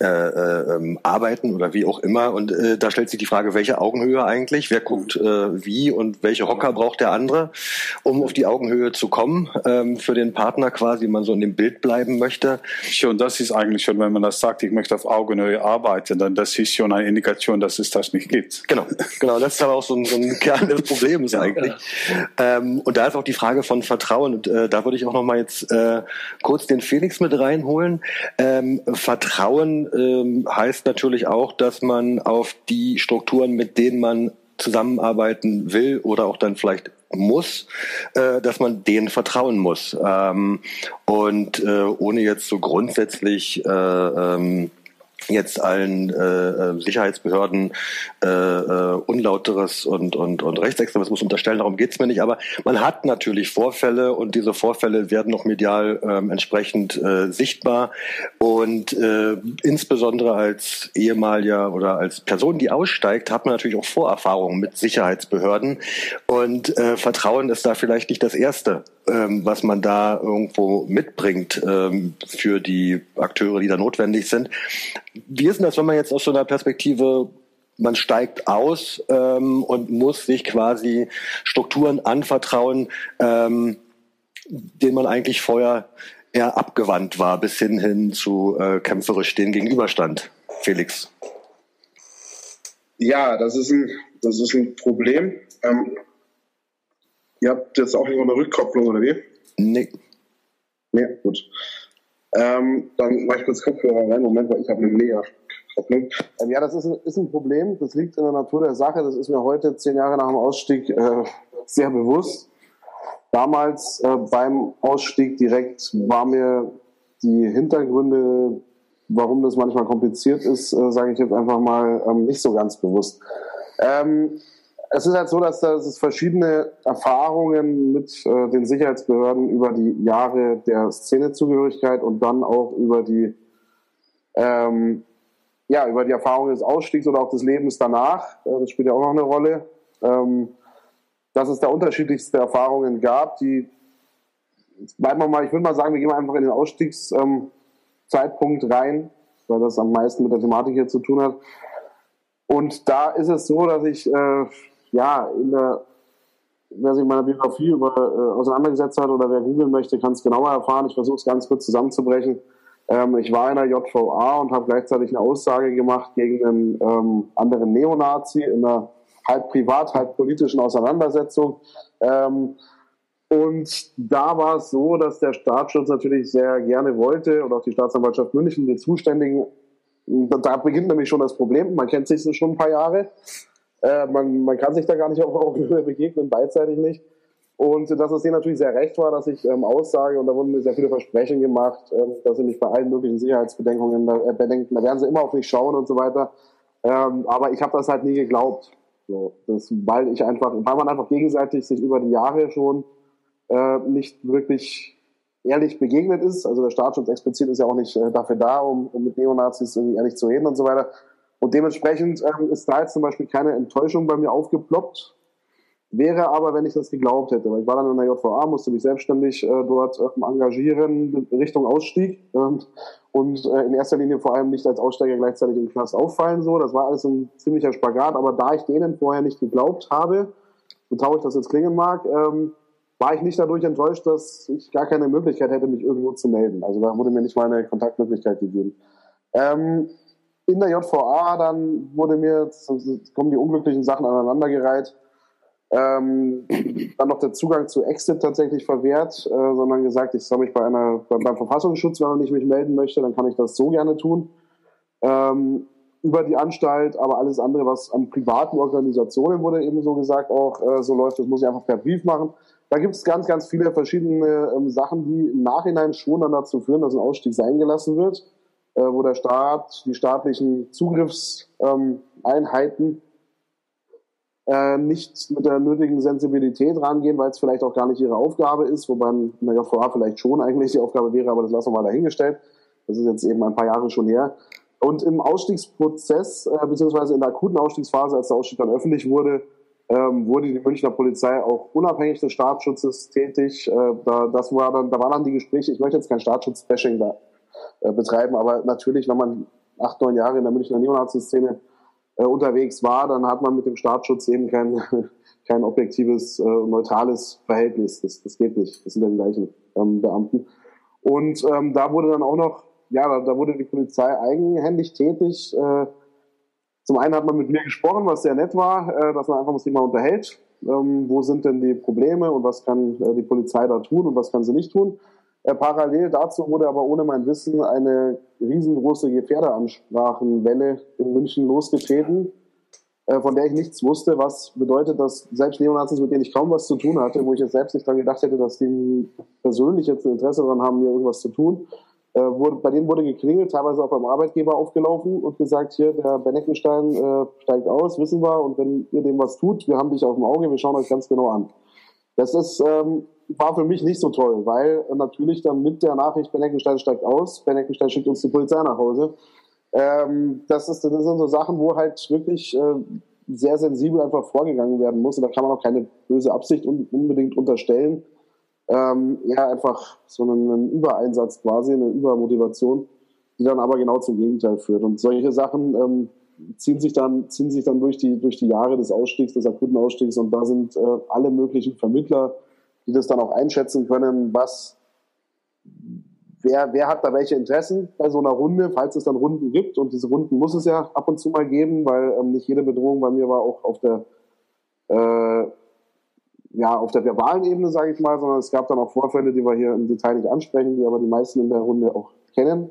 ähm, arbeiten oder wie auch immer. Und äh, da stellt sich die Frage, welche Augenhöhe eigentlich? Wer guckt äh, wie und welche Hocker braucht der andere, um auf die Augenhöhe zu kommen ähm, für den Partner quasi, wenn man so in dem Bild bleiben möchte? Schon, das ist eigentlich schon, wenn man das sagt, ich möchte auf Augenhöhe arbeiten, dann das ist schon eine Indikation, dass es das nicht gibt. Genau, genau. Das ist aber auch so ein, so ein *laughs* Kern des Problems eigentlich. Ähm, und da ist auch die Frage von Vertrauen. Und äh, da würde ich auch noch mal jetzt äh, kurz den Felix mit reinholen. Ähm, Vertrauen ähm, heißt natürlich auch, dass man auf die Strukturen, mit denen man zusammenarbeiten will oder auch dann vielleicht muss, äh, dass man denen vertrauen muss. Ähm, und äh, ohne jetzt so grundsätzlich äh, ähm, jetzt allen äh, äh, Sicherheitsbehörden äh, äh, unlauteres und, und, und Rechtsextremismus unterstellen. Darum geht's mir nicht. Aber man hat natürlich Vorfälle und diese Vorfälle werden noch medial ähm, entsprechend äh, sichtbar. Und äh, insbesondere als ehemaliger oder als Person, die aussteigt, hat man natürlich auch Vorerfahrungen mit Sicherheitsbehörden. Und äh, Vertrauen ist da vielleicht nicht das Erste, ähm, was man da irgendwo mitbringt ähm, für die Akteure, die da notwendig sind. Wie ist denn das, wenn man jetzt aus so einer Perspektive man steigt aus ähm, und muss sich quasi Strukturen anvertrauen, ähm, denen man eigentlich vorher eher abgewandt war, bis hin hin zu äh, kämpferisch denen gegenüberstand. Felix. Ja, das ist ein, das ist ein Problem. Ähm, ihr habt jetzt auch immer eine Rückkopplung, oder wie? Nee. Nee, gut. Ähm, dann mache ich kurz Kopfhörer rein. Moment, weil ich habe eine mega Kopplung. Ähm, ja, das ist ein, ist ein Problem. Das liegt in der Natur der Sache. Das ist mir heute, zehn Jahre nach dem Ausstieg, äh, sehr bewusst. Damals äh, beim Ausstieg direkt war mir die Hintergründe, warum das manchmal kompliziert ist, äh, sage ich jetzt einfach mal, ähm, nicht so ganz bewusst. Ähm, es ist halt so, dass es verschiedene Erfahrungen mit äh, den Sicherheitsbehörden über die Jahre der Szenezugehörigkeit und dann auch über die ähm, ja, über die Erfahrung des Ausstiegs oder auch des Lebens danach, äh, das spielt ja auch noch eine Rolle, ähm, dass es da unterschiedlichste Erfahrungen gab, die, bleiben wir mal, ich würde mal sagen, wir gehen einfach in den Ausstiegszeitpunkt ähm, rein, weil das am meisten mit der Thematik hier zu tun hat. Und da ist es so, dass ich äh, ja, in der, wer sich in meiner Biografie über, äh, auseinandergesetzt hat oder wer googeln möchte, kann es genauer erfahren. Ich versuche es ganz kurz zusammenzubrechen. Ähm, ich war in der JVA und habe gleichzeitig eine Aussage gemacht gegen einen ähm, anderen Neonazi in einer halb privat, halb politischen Auseinandersetzung. Ähm, und da war es so, dass der Staatsschutz natürlich sehr gerne wollte und auch die Staatsanwaltschaft München, die Zuständigen, da beginnt nämlich schon das Problem, man kennt sich schon ein paar Jahre, äh, man, man kann sich da gar nicht auf Augenhöhe *laughs* begegnen, beidseitig nicht. Und dass es denen natürlich sehr recht war, dass ich ähm, aussage, und da wurden mir sehr viele Versprechen gemacht, ähm, dass sie mich bei allen möglichen Sicherheitsbedenkungen äh, bedenken, da werden sie immer auf mich schauen und so weiter. Ähm, aber ich habe das halt nie geglaubt. So, das, weil ich einfach, weil man einfach gegenseitig sich über die Jahre schon äh, nicht wirklich ehrlich begegnet ist. Also der Staatsschutz explizit ist ja auch nicht äh, dafür da, um, um mit Neonazis irgendwie ehrlich zu reden und so weiter. Und dementsprechend ähm, ist da jetzt zum Beispiel keine Enttäuschung bei mir aufgeploppt. Wäre aber, wenn ich das geglaubt hätte, weil ich war dann in der JVA, musste mich selbstständig äh, dort ähm, engagieren Richtung Ausstieg ähm, und äh, in erster Linie vor allem nicht als Aussteiger gleichzeitig im Knast auffallen. So, das war alles ein ziemlicher Spagat. Aber da ich denen vorher nicht geglaubt habe, so traurig das jetzt klingen mag, ähm, war ich nicht dadurch enttäuscht, dass ich gar keine Möglichkeit hätte, mich irgendwo zu melden. Also da wurde mir nicht mal eine Kontaktmöglichkeit gegeben. Ähm, in der JVA dann wurde mir, kommen die unglücklichen Sachen aneinandergereiht, ähm, dann noch der Zugang zu Exit tatsächlich verwehrt, äh, sondern gesagt, ich soll mich bei einer, beim Verfassungsschutz, wenn ich mich melden möchte, dann kann ich das so gerne tun. Ähm, über die Anstalt, aber alles andere, was an privaten Organisationen wurde eben so gesagt auch äh, so läuft, das muss ich einfach per Brief machen. Da gibt es ganz, ganz viele verschiedene ähm, Sachen, die im Nachhinein schon dann dazu führen, dass ein Ausstieg sein gelassen wird, äh, wo der Staat, die staatlichen Zugriffseinheiten äh, nicht mit der nötigen Sensibilität rangehen, weil es vielleicht auch gar nicht ihre Aufgabe ist, wobei eine JVA vielleicht schon eigentlich die Aufgabe wäre, aber das lassen wir mal dahingestellt. Das ist jetzt eben ein paar Jahre schon her. Und im Ausstiegsprozess, äh, beziehungsweise in der akuten Ausstiegsphase, als der Ausstieg dann öffentlich wurde, ähm, wurde die Münchner Polizei auch unabhängig des Staatsschutzes tätig. Äh, da, das war dann, da waren dann die Gespräche, ich möchte jetzt kein Staatsschutz-Bashing da äh, betreiben, aber natürlich, wenn man acht, neun Jahre in der Münchner Neonazi-Szene äh, unterwegs war, dann hat man mit dem Staatsschutz eben kein, *laughs* kein objektives, äh, neutrales Verhältnis. Das, das geht nicht. Das sind ja die gleichen ähm, Beamten. Und ähm, da wurde dann auch noch, ja, da, da wurde die Polizei eigenhändig tätig. Äh, zum einen hat man mit mir gesprochen, was sehr nett war, äh, dass man einfach das Thema unterhält. Ähm, wo sind denn die Probleme und was kann äh, die Polizei da tun und was kann sie nicht tun? Äh, parallel dazu wurde aber ohne mein Wissen eine riesengroße Gefährderansprachenwelle in München losgetreten, äh, von der ich nichts wusste, was bedeutet, dass selbst Neonazis, mit denen ich kaum was zu tun hatte, wo ich jetzt selbst nicht daran gedacht hätte, dass die persönlich jetzt ein Interesse daran haben, mir irgendwas zu tun, äh, bei denen wurde geklingelt, teilweise auch beim Arbeitgeber aufgelaufen und gesagt, hier, der Benneckenstein steigt aus, wissen wir, und wenn ihr dem was tut, wir haben dich auf dem Auge, wir schauen euch ganz genau an. Das ist ähm, war für mich nicht so toll, weil natürlich dann mit der Nachricht, Ben Eckenstein steigt aus, Ben Eckenstein schickt uns die Polizei nach Hause. Ähm, das, ist, das sind so Sachen, wo halt wirklich äh, sehr sensibel einfach vorgegangen werden muss. Und da kann man auch keine böse Absicht un unbedingt unterstellen. Ähm, ja, einfach so einen, einen Übereinsatz quasi, eine Übermotivation, die dann aber genau zum Gegenteil führt. Und solche Sachen ähm, ziehen sich dann, ziehen sich dann durch die, durch die Jahre des Ausstiegs, des akuten Ausstiegs. Und da sind äh, alle möglichen Vermittler, die das dann auch einschätzen können, was, wer, wer hat da welche Interessen bei so einer Runde, falls es dann Runden gibt. Und diese Runden muss es ja ab und zu mal geben, weil ähm, nicht jede Bedrohung bei mir war auch auf der, äh, ja, auf der verbalen Ebene, sage ich mal, sondern es gab dann auch Vorfälle, die wir hier im Detail nicht ansprechen, die aber die meisten in der Runde auch kennen.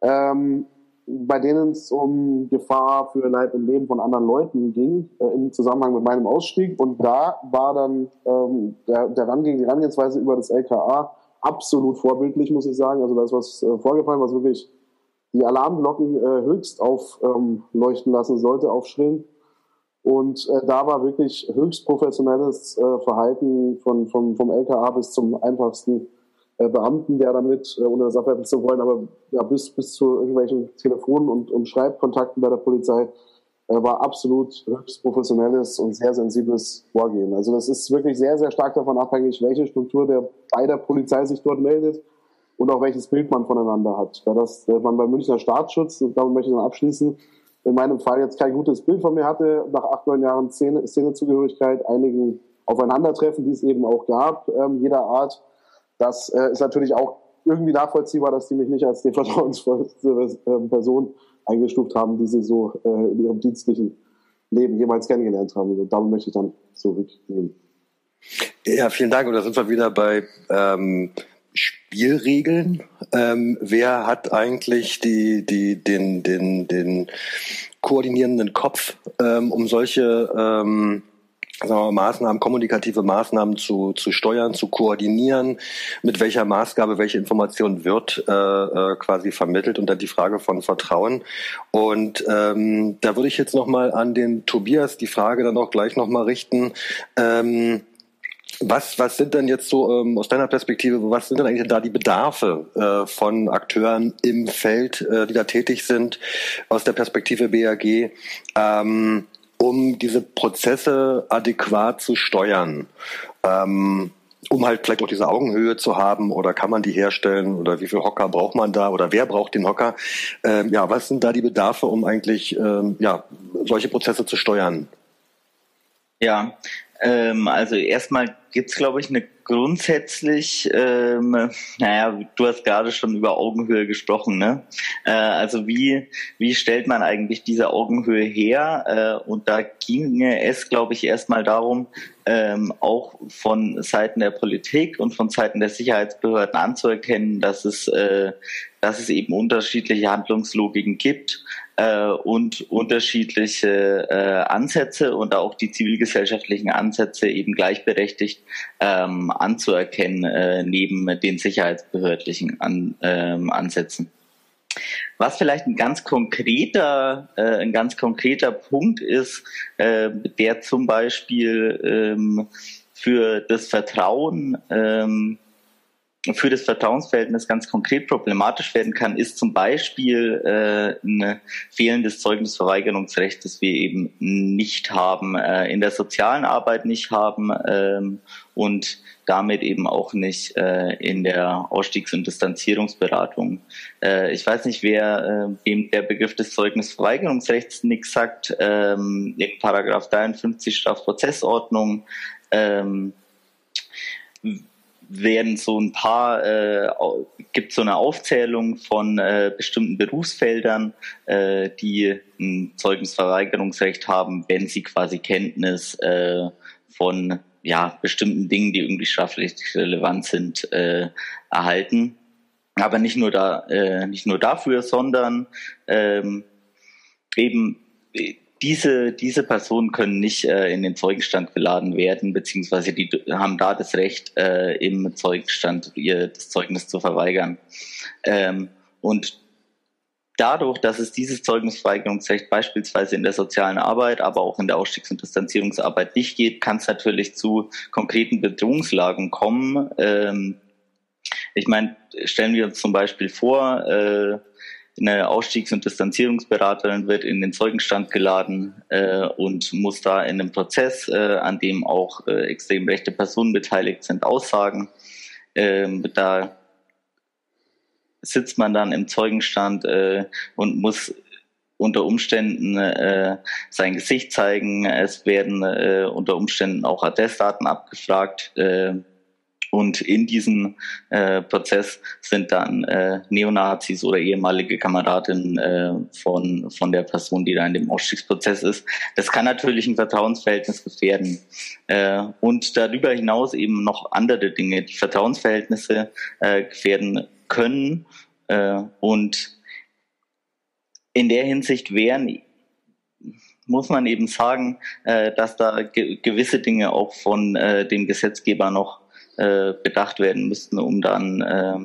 Ähm, bei denen es um Gefahr für Leib und Leben von anderen Leuten ging, äh, im Zusammenhang mit meinem Ausstieg. Und da war dann ähm, der, der Rangehen, die Herangehensweise über das LKA absolut vorbildlich, muss ich sagen. Also da ist was äh, vorgefallen, was wirklich die Alarmglocken äh, höchst aufleuchten ähm, lassen sollte, aufschrillen. Und äh, da war wirklich höchst professionelles äh, Verhalten von, von, vom LKA bis zum einfachsten Beamten, der damit, äh, ohne das abwerten zu wollen, aber ja, bis, bis zu irgendwelchen Telefonen und, und Schreibkontakten bei der Polizei äh, war absolut höchst professionelles und sehr sensibles Vorgehen. Also das ist wirklich sehr, sehr stark davon abhängig, welche Struktur der bei der Polizei sich dort meldet und auch welches Bild man voneinander hat. Da das äh, man beim Münchner Staatsschutz, und damit möchte ich dann abschließen, in meinem Fall jetzt kein gutes Bild von mir hatte, nach acht, neun Jahren Szene, Szenezugehörigkeit, einigen Aufeinandertreffen, die es eben auch gab, ähm, jeder Art, das äh, ist natürlich auch irgendwie nachvollziehbar, dass die mich nicht als die *laughs* vertrauensvollste äh, Person eingestuft haben, die sie so äh, in ihrem dienstlichen Leben jemals kennengelernt haben. Und damit möchte ich dann zurückgehen. Ja, vielen Dank. Und da sind wir wieder bei ähm, Spielregeln. Ähm, wer hat eigentlich die, die, den, den, den koordinierenden Kopf, ähm, um solche ähm, sagen wir, Maßnahmen, kommunikative Maßnahmen zu, zu steuern, zu koordinieren, mit welcher Maßgabe welche Information wird äh, äh, quasi vermittelt und dann die Frage von Vertrauen. Und ähm, da würde ich jetzt nochmal an den Tobias die Frage dann auch gleich nochmal richten. Ähm, was, was sind denn jetzt so ähm, aus deiner Perspektive, was sind denn eigentlich da die Bedarfe äh, von Akteuren im Feld, äh, die da tätig sind, aus der Perspektive BAG? Ähm, um diese Prozesse adäquat zu steuern. Ähm, um halt vielleicht auch diese Augenhöhe zu haben oder kann man die herstellen oder wie viel Hocker braucht man da oder wer braucht den Hocker? Ähm, ja, was sind da die Bedarfe, um eigentlich ähm, ja, solche Prozesse zu steuern? Ja, ähm, also erstmal gibt es, glaube ich, eine grundsätzlich, ähm, naja, du hast gerade schon über Augenhöhe gesprochen, ne? Äh, also wie, wie stellt man eigentlich diese Augenhöhe her? Äh, und da ginge es, glaube ich, erstmal darum, ähm, auch von Seiten der Politik und von Seiten der Sicherheitsbehörden anzuerkennen, dass es, äh, dass es eben unterschiedliche Handlungslogiken gibt äh, und unterschiedliche äh, Ansätze und auch die zivilgesellschaftlichen Ansätze eben gleichberechtigt ähm, anzuerkennen äh, neben den sicherheitsbehördlichen An, ähm, Ansätzen. Was vielleicht ein ganz konkreter, äh, ein ganz konkreter Punkt ist, äh, der zum Beispiel ähm, für das Vertrauen ähm, für das Vertrauensverhältnis ganz konkret problematisch werden kann, ist zum Beispiel äh, ein fehlendes Zeugnisverweigerungsrecht, das wir eben nicht haben, äh, in der sozialen Arbeit nicht haben ähm, und damit eben auch nicht äh, in der Ausstiegs- und Distanzierungsberatung. Äh, ich weiß nicht, wer äh, der Begriff des Zeugnisverweigerungsrechts nichts sagt. Ähm, in Paragraph 53 Strafprozessordnung ähm, werden so ein paar, äh, gibt so eine Aufzählung von äh, bestimmten Berufsfeldern, äh, die ein Zeugnisverweigerungsrecht haben, wenn sie quasi Kenntnis äh, von ja, bestimmten Dingen, die irgendwie strafrechtlich relevant sind, äh, erhalten. Aber nicht nur da, äh, nicht nur dafür, sondern ähm, eben diese, diese Personen können nicht äh, in den Zeugenstand geladen werden, beziehungsweise die haben da das Recht, äh, im Zeugenstand ihr das Zeugnis zu verweigern. Ähm, und dadurch, dass es dieses Zeugnisverweigerungsrecht beispielsweise in der sozialen Arbeit, aber auch in der Ausstiegs- und Distanzierungsarbeit nicht geht, kann es natürlich zu konkreten Bedrohungslagen kommen. Ähm, ich meine, stellen wir uns zum Beispiel vor, äh, eine Ausstiegs- und Distanzierungsberaterin wird in den Zeugenstand geladen äh, und muss da in einem Prozess, äh, an dem auch äh, extrem rechte Personen beteiligt sind, aussagen. Ähm, da sitzt man dann im Zeugenstand äh, und muss unter Umständen äh, sein Gesicht zeigen. Es werden äh, unter Umständen auch Adressdaten abgefragt. Äh, und in diesem äh, Prozess sind dann äh, Neonazis oder ehemalige Kameradinnen äh, von, von der Person, die da in dem Ausstiegsprozess ist. Das kann natürlich ein Vertrauensverhältnis gefährden. Äh, und darüber hinaus eben noch andere Dinge, die Vertrauensverhältnisse äh, gefährden können. Äh, und in der Hinsicht wären muss man eben sagen, äh, dass da ge gewisse Dinge auch von äh, dem Gesetzgeber noch äh, bedacht werden müssten, um dann, äh,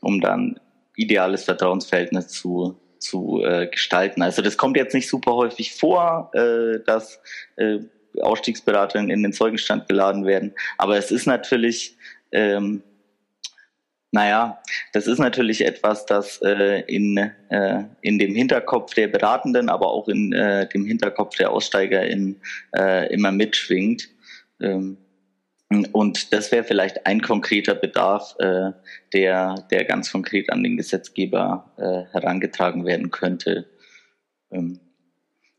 um dann ideales Vertrauensverhältnis zu, zu äh, gestalten. Also das kommt jetzt nicht super häufig vor, äh, dass äh, Ausstiegsberaterinnen in den Zeugenstand geladen werden, aber es ist natürlich ähm, naja, das ist natürlich etwas, das äh, in, äh, in dem Hinterkopf der Beratenden, aber auch in äh, dem Hinterkopf der AussteigerInnen äh, immer mitschwingt. Ähm, und das wäre vielleicht ein konkreter Bedarf, äh, der, der ganz konkret an den Gesetzgeber äh, herangetragen werden könnte. Ähm,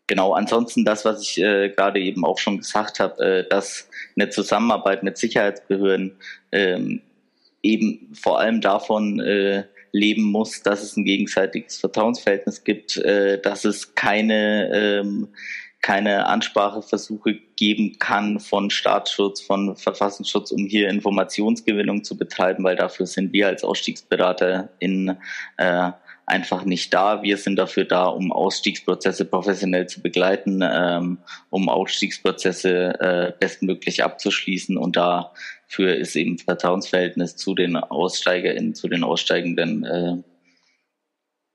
genau, ansonsten das, was ich äh, gerade eben auch schon gesagt habe, äh, dass eine Zusammenarbeit mit Sicherheitsbehörden ähm, eben vor allem davon äh, leben muss, dass es ein gegenseitiges Vertrauensverhältnis gibt, äh, dass es keine ähm, keine Anspracheversuche geben kann von Staatsschutz, von Verfassungsschutz, um hier Informationsgewinnung zu betreiben, weil dafür sind wir als Ausstiegsberater in äh, einfach nicht da. Wir sind dafür da, um Ausstiegsprozesse professionell zu begleiten, ähm, um Ausstiegsprozesse äh, bestmöglich abzuschließen und dafür ist eben Vertrauensverhältnis zu den AussteigerInnen, zu den Aussteigenden äh,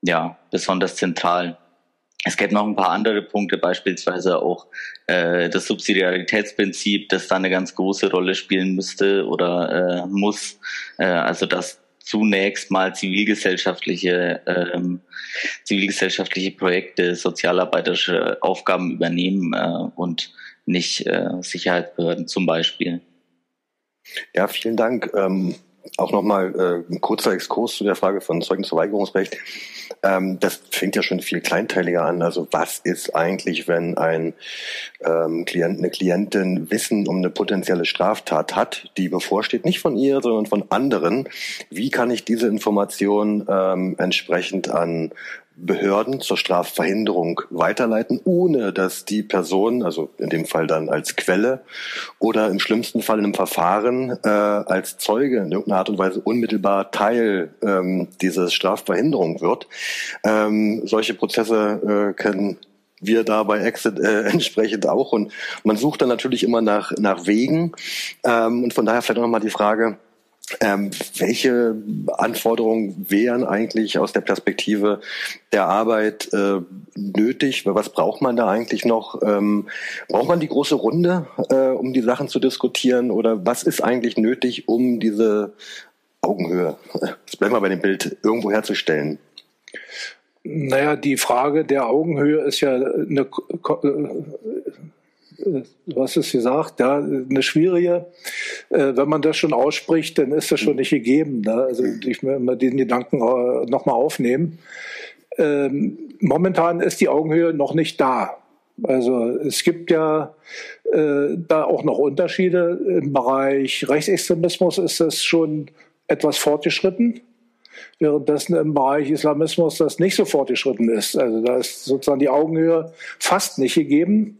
ja besonders zentral. Es gibt noch ein paar andere Punkte, beispielsweise auch äh, das Subsidiaritätsprinzip, das da eine ganz große Rolle spielen müsste oder äh, muss. Äh, also dass zunächst mal zivilgesellschaftliche ähm, zivilgesellschaftliche Projekte, sozialarbeiterische Aufgaben übernehmen äh, und nicht äh, Sicherheitsbehörden zum Beispiel. Ja, vielen Dank. Ähm auch nochmal äh, ein kurzer Exkurs zu der Frage von Zeugnisverweigerungsrecht. Ähm, das fängt ja schon viel kleinteiliger an. Also was ist eigentlich, wenn ein ähm, Klient, eine Klientin Wissen um eine potenzielle Straftat hat, die bevorsteht, nicht von ihr, sondern von anderen? Wie kann ich diese Information ähm, entsprechend an Behörden zur Strafverhinderung weiterleiten, ohne dass die Person, also in dem Fall dann als Quelle oder im schlimmsten Fall in einem Verfahren äh, als Zeuge in irgendeiner Art und Weise unmittelbar Teil ähm, dieser Strafverhinderung wird. Ähm, solche Prozesse äh, können wir da bei Exit äh, *laughs* entsprechend auch und man sucht dann natürlich immer nach, nach Wegen ähm, und von daher vielleicht nochmal die Frage, ähm, welche Anforderungen wären eigentlich aus der Perspektive der Arbeit äh, nötig? Was braucht man da eigentlich noch? Ähm, braucht man die große Runde, äh, um die Sachen zu diskutieren? Oder was ist eigentlich nötig, um diese Augenhöhe, *laughs* jetzt bleiben wir bei dem Bild, irgendwo herzustellen? Naja, die Frage der Augenhöhe ist ja eine du hast es gesagt, ja, eine schwierige. Äh, wenn man das schon ausspricht, dann ist das schon nicht gegeben. Ne? Also ich will mal den Gedanken äh, nochmal aufnehmen. Ähm, momentan ist die Augenhöhe noch nicht da. Also es gibt ja äh, da auch noch Unterschiede. Im Bereich Rechtsextremismus ist das schon etwas fortgeschritten währenddessen im Bereich Islamismus das nicht so fortgeschritten ist. Also da ist sozusagen die Augenhöhe fast nicht gegeben.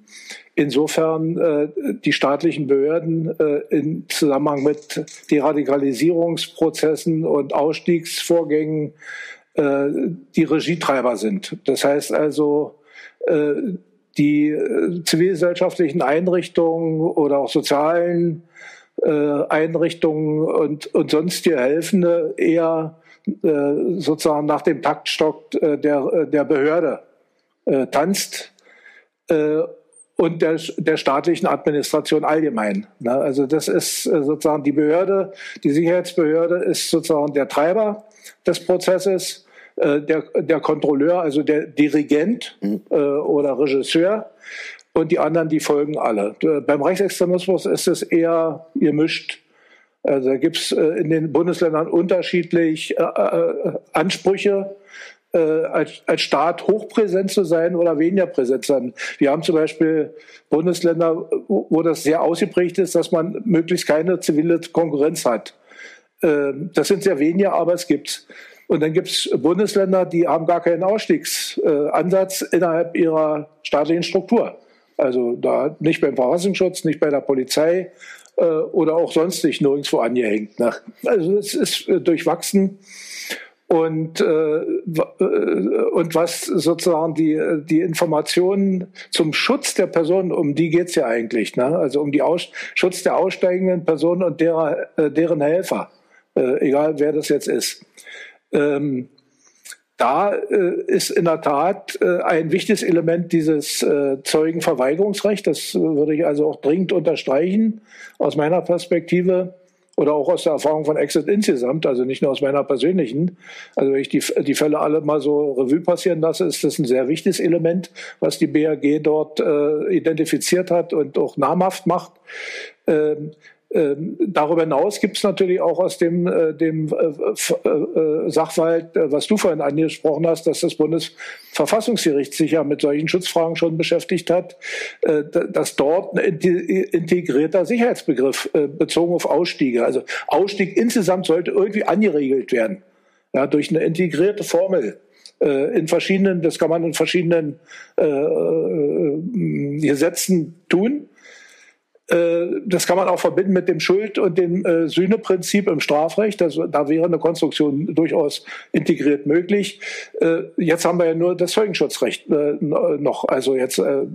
Insofern äh, die staatlichen Behörden äh, im Zusammenhang mit Deradikalisierungsprozessen und Ausstiegsvorgängen äh, die Regietreiber sind. Das heißt also, äh, die äh, zivilgesellschaftlichen Einrichtungen oder auch sozialen äh, Einrichtungen und, und sonstige Helfende eher äh, sozusagen nach dem Taktstock äh, der, äh, der Behörde äh, tanzt äh, und der, der staatlichen Administration allgemein. Ne? Also das ist äh, sozusagen die Behörde, die Sicherheitsbehörde ist sozusagen der Treiber des Prozesses, äh, der, der Kontrolleur, also der Dirigent mhm. äh, oder Regisseur und die anderen, die folgen alle. Beim Rechtsextremismus ist es eher gemischt. Also da gibt es äh, in den Bundesländern unterschiedlich äh, äh, Ansprüche, äh, als, als Staat hochpräsent zu sein oder weniger präsent zu sein. Wir haben zum Beispiel Bundesländer, wo, wo das sehr ausgeprägt ist, dass man möglichst keine zivile Konkurrenz hat. Äh, das sind sehr wenige, aber es gibt und dann gibt es Bundesländer, die haben gar keinen Ausstiegsansatz innerhalb ihrer staatlichen Struktur. Also da nicht beim Verfassungsschutz, nicht bei der Polizei, äh, oder auch sonst nicht nirgendwo angehängt. Ne? Also es ist äh, durchwachsen. Und, äh, äh, und was sozusagen die, die Informationen zum Schutz der Personen, um die geht's ja eigentlich, ne? also um Aus Schutz der aussteigenden Personen und derer, äh, deren Helfer, äh, egal wer das jetzt ist. Ähm, da äh, ist in der Tat äh, ein wichtiges Element dieses äh, Zeugenverweigerungsrecht. Das würde ich also auch dringend unterstreichen aus meiner Perspektive oder auch aus der Erfahrung von Exit insgesamt, also nicht nur aus meiner persönlichen. Also wenn ich die, die Fälle alle mal so Revue passieren lasse, ist das ein sehr wichtiges Element, was die BAG dort äh, identifiziert hat und auch namhaft macht. Ähm, ähm, darüber hinaus gibt es natürlich auch aus dem, äh, dem äh, äh, Sachverhalt, äh, was du vorhin angesprochen hast, dass das Bundesverfassungsgericht sich ja mit solchen Schutzfragen schon beschäftigt hat, äh, dass dort ein integrierter Sicherheitsbegriff äh, bezogen auf Ausstiege, also Ausstieg insgesamt sollte irgendwie angeregelt werden, ja, durch eine integrierte Formel in verschiedenen, das kann man in verschiedenen äh, Gesetzen tun. Äh, das kann man auch verbinden mit dem Schuld- und dem äh, Sühneprinzip im Strafrecht. Das, da wäre eine Konstruktion durchaus integriert möglich. Äh, jetzt haben wir ja nur das Zeugenschutzrecht äh, noch, also jetzt äh,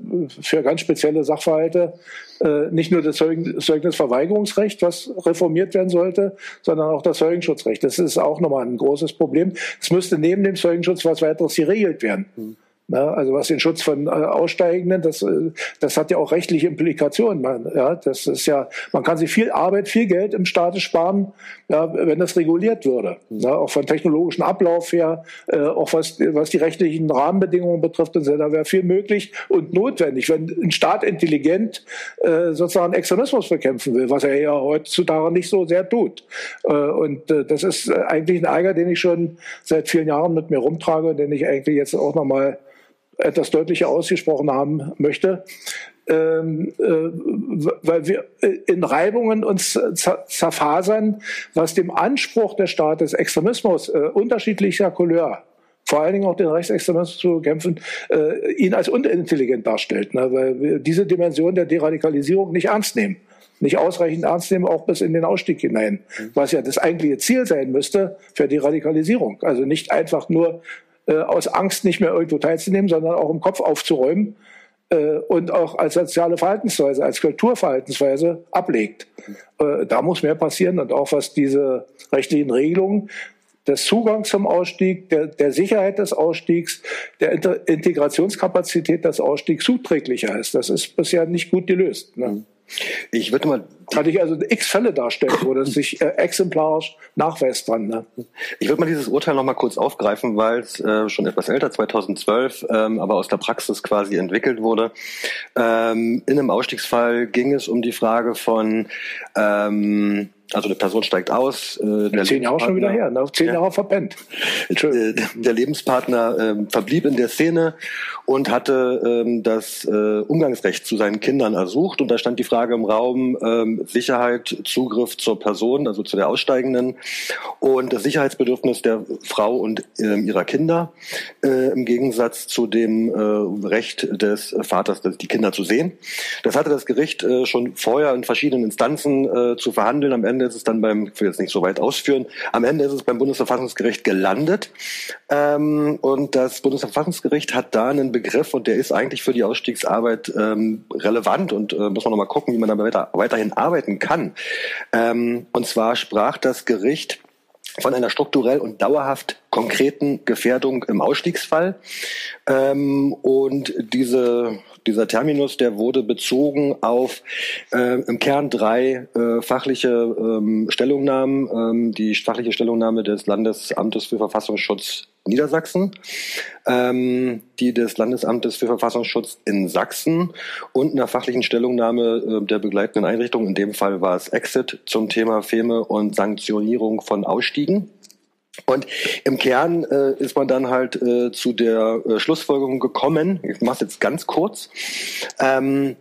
für ganz spezielle Sachverhalte äh, nicht nur das Zeugnisverweigerungsrecht, was reformiert werden sollte, sondern auch das Zeugenschutzrecht. Das ist auch nochmal ein großes Problem. Es müsste neben dem Zeugenschutz was weiteres geregelt werden. Mhm. Na, also was den Schutz von äh, Aussteigenden, das, äh, das hat ja auch rechtliche Implikationen. Man, ja, das ist ja, man kann sich viel Arbeit, viel Geld im Staate sparen, ja, wenn das reguliert würde. Ja, auch von technologischen Ablauf her, äh, auch was, was die rechtlichen Rahmenbedingungen betrifft, und so, da wäre viel möglich und notwendig, wenn ein Staat intelligent äh, sozusagen Extremismus bekämpfen will, was er ja heutzutage nicht so sehr tut. Äh, und äh, das ist eigentlich ein Ärger, den ich schon seit vielen Jahren mit mir rumtrage, den ich eigentlich jetzt auch nochmal etwas deutlicher ausgesprochen haben möchte, ähm, äh, weil wir in Reibungen uns zerfasern, was dem Anspruch des Staates Extremismus äh, unterschiedlicher Couleur vor allen Dingen auch den Rechtsextremismus zu bekämpfen, äh, ihn als unintelligent darstellt, ne? weil wir diese Dimension der Deradikalisierung nicht ernst nehmen nicht ausreichend ernst nehmen, auch bis in den Ausstieg hinein, was ja das eigentliche Ziel sein müsste für die Radikalisierung. Also nicht einfach nur äh, aus Angst nicht mehr irgendwo teilzunehmen, sondern auch im Kopf aufzuräumen äh, und auch als soziale Verhaltensweise, als Kulturverhaltensweise ablegt. Äh, da muss mehr passieren und auch was diese rechtlichen Regelungen des Zugangs zum Ausstieg, der, der Sicherheit des Ausstiegs, der Inter Integrationskapazität des Ausstiegs zuträglicher ist. Das ist bisher nicht gut gelöst. Ne? Ich würde mal. Kann ich also x Fälle darstellen, wo das sich äh, exemplarisch nachweist dran. Ne? Ich würde mal dieses Urteil noch mal kurz aufgreifen, weil es äh, schon etwas älter, 2012, ähm, aber aus der Praxis quasi entwickelt wurde. Ähm, in einem Ausstiegsfall ging es um die Frage von ähm, also eine Person steigt aus. Äh, der Zehn Jahre schon wieder her, ne? zehn ja. Jahre verpennt. Äh, der Lebenspartner äh, verblieb in der Szene und hatte ähm, das äh, Umgangsrecht zu seinen Kindern ersucht. Und da stand die Frage im Raum, ähm, Sicherheit, Zugriff zur Person, also zu der Aussteigenden und das Sicherheitsbedürfnis der Frau und äh, ihrer Kinder äh, im Gegensatz zu dem äh, Recht des Vaters, die Kinder zu sehen. Das hatte das Gericht äh, schon vorher in verschiedenen Instanzen äh, zu verhandeln. Am Ende Ende ist es dann beim, ich will jetzt nicht so weit ausführen, am Ende ist es beim Bundesverfassungsgericht gelandet. Ähm, und das Bundesverfassungsgericht hat da einen Begriff und der ist eigentlich für die Ausstiegsarbeit ähm, relevant und äh, muss man nochmal gucken, wie man da weiter, weiterhin arbeiten kann. Ähm, und zwar sprach das Gericht von einer strukturell und dauerhaft konkreten Gefährdung im Ausstiegsfall. Ähm, und diese dieser Terminus, der wurde bezogen auf äh, im Kern drei äh, fachliche ähm, Stellungnahmen. Ähm, die fachliche Stellungnahme des Landesamtes für Verfassungsschutz Niedersachsen, ähm, die des Landesamtes für Verfassungsschutz in Sachsen und einer fachlichen Stellungnahme äh, der begleitenden Einrichtung, in dem Fall war es Exit zum Thema Feme und Sanktionierung von Ausstiegen. Und im Kern äh, ist man dann halt äh, zu der äh, Schlussfolgerung gekommen, ich mache es jetzt ganz kurz, ähm,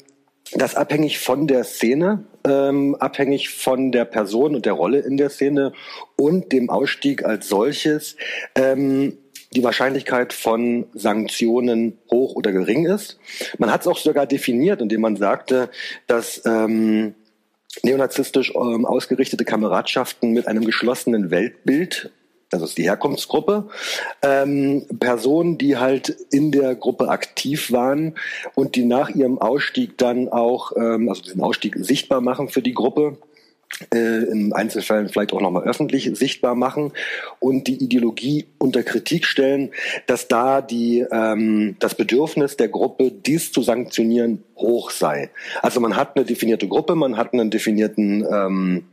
dass abhängig von der Szene, ähm, abhängig von der Person und der Rolle in der Szene und dem Ausstieg als solches, ähm, die Wahrscheinlichkeit von Sanktionen hoch oder gering ist. Man hat es auch sogar definiert, indem man sagte, dass ähm, neonazistisch ähm, ausgerichtete Kameradschaften mit einem geschlossenen Weltbild das ist die Herkunftsgruppe, ähm, Personen, die halt in der Gruppe aktiv waren und die nach ihrem Ausstieg dann auch, ähm, also diesen Ausstieg sichtbar machen für die Gruppe, äh, in Einzelfällen vielleicht auch nochmal öffentlich sichtbar machen und die Ideologie unter Kritik stellen, dass da die, ähm, das Bedürfnis der Gruppe, dies zu sanktionieren, hoch sei. Also man hat eine definierte Gruppe, man hat einen definierten ähm,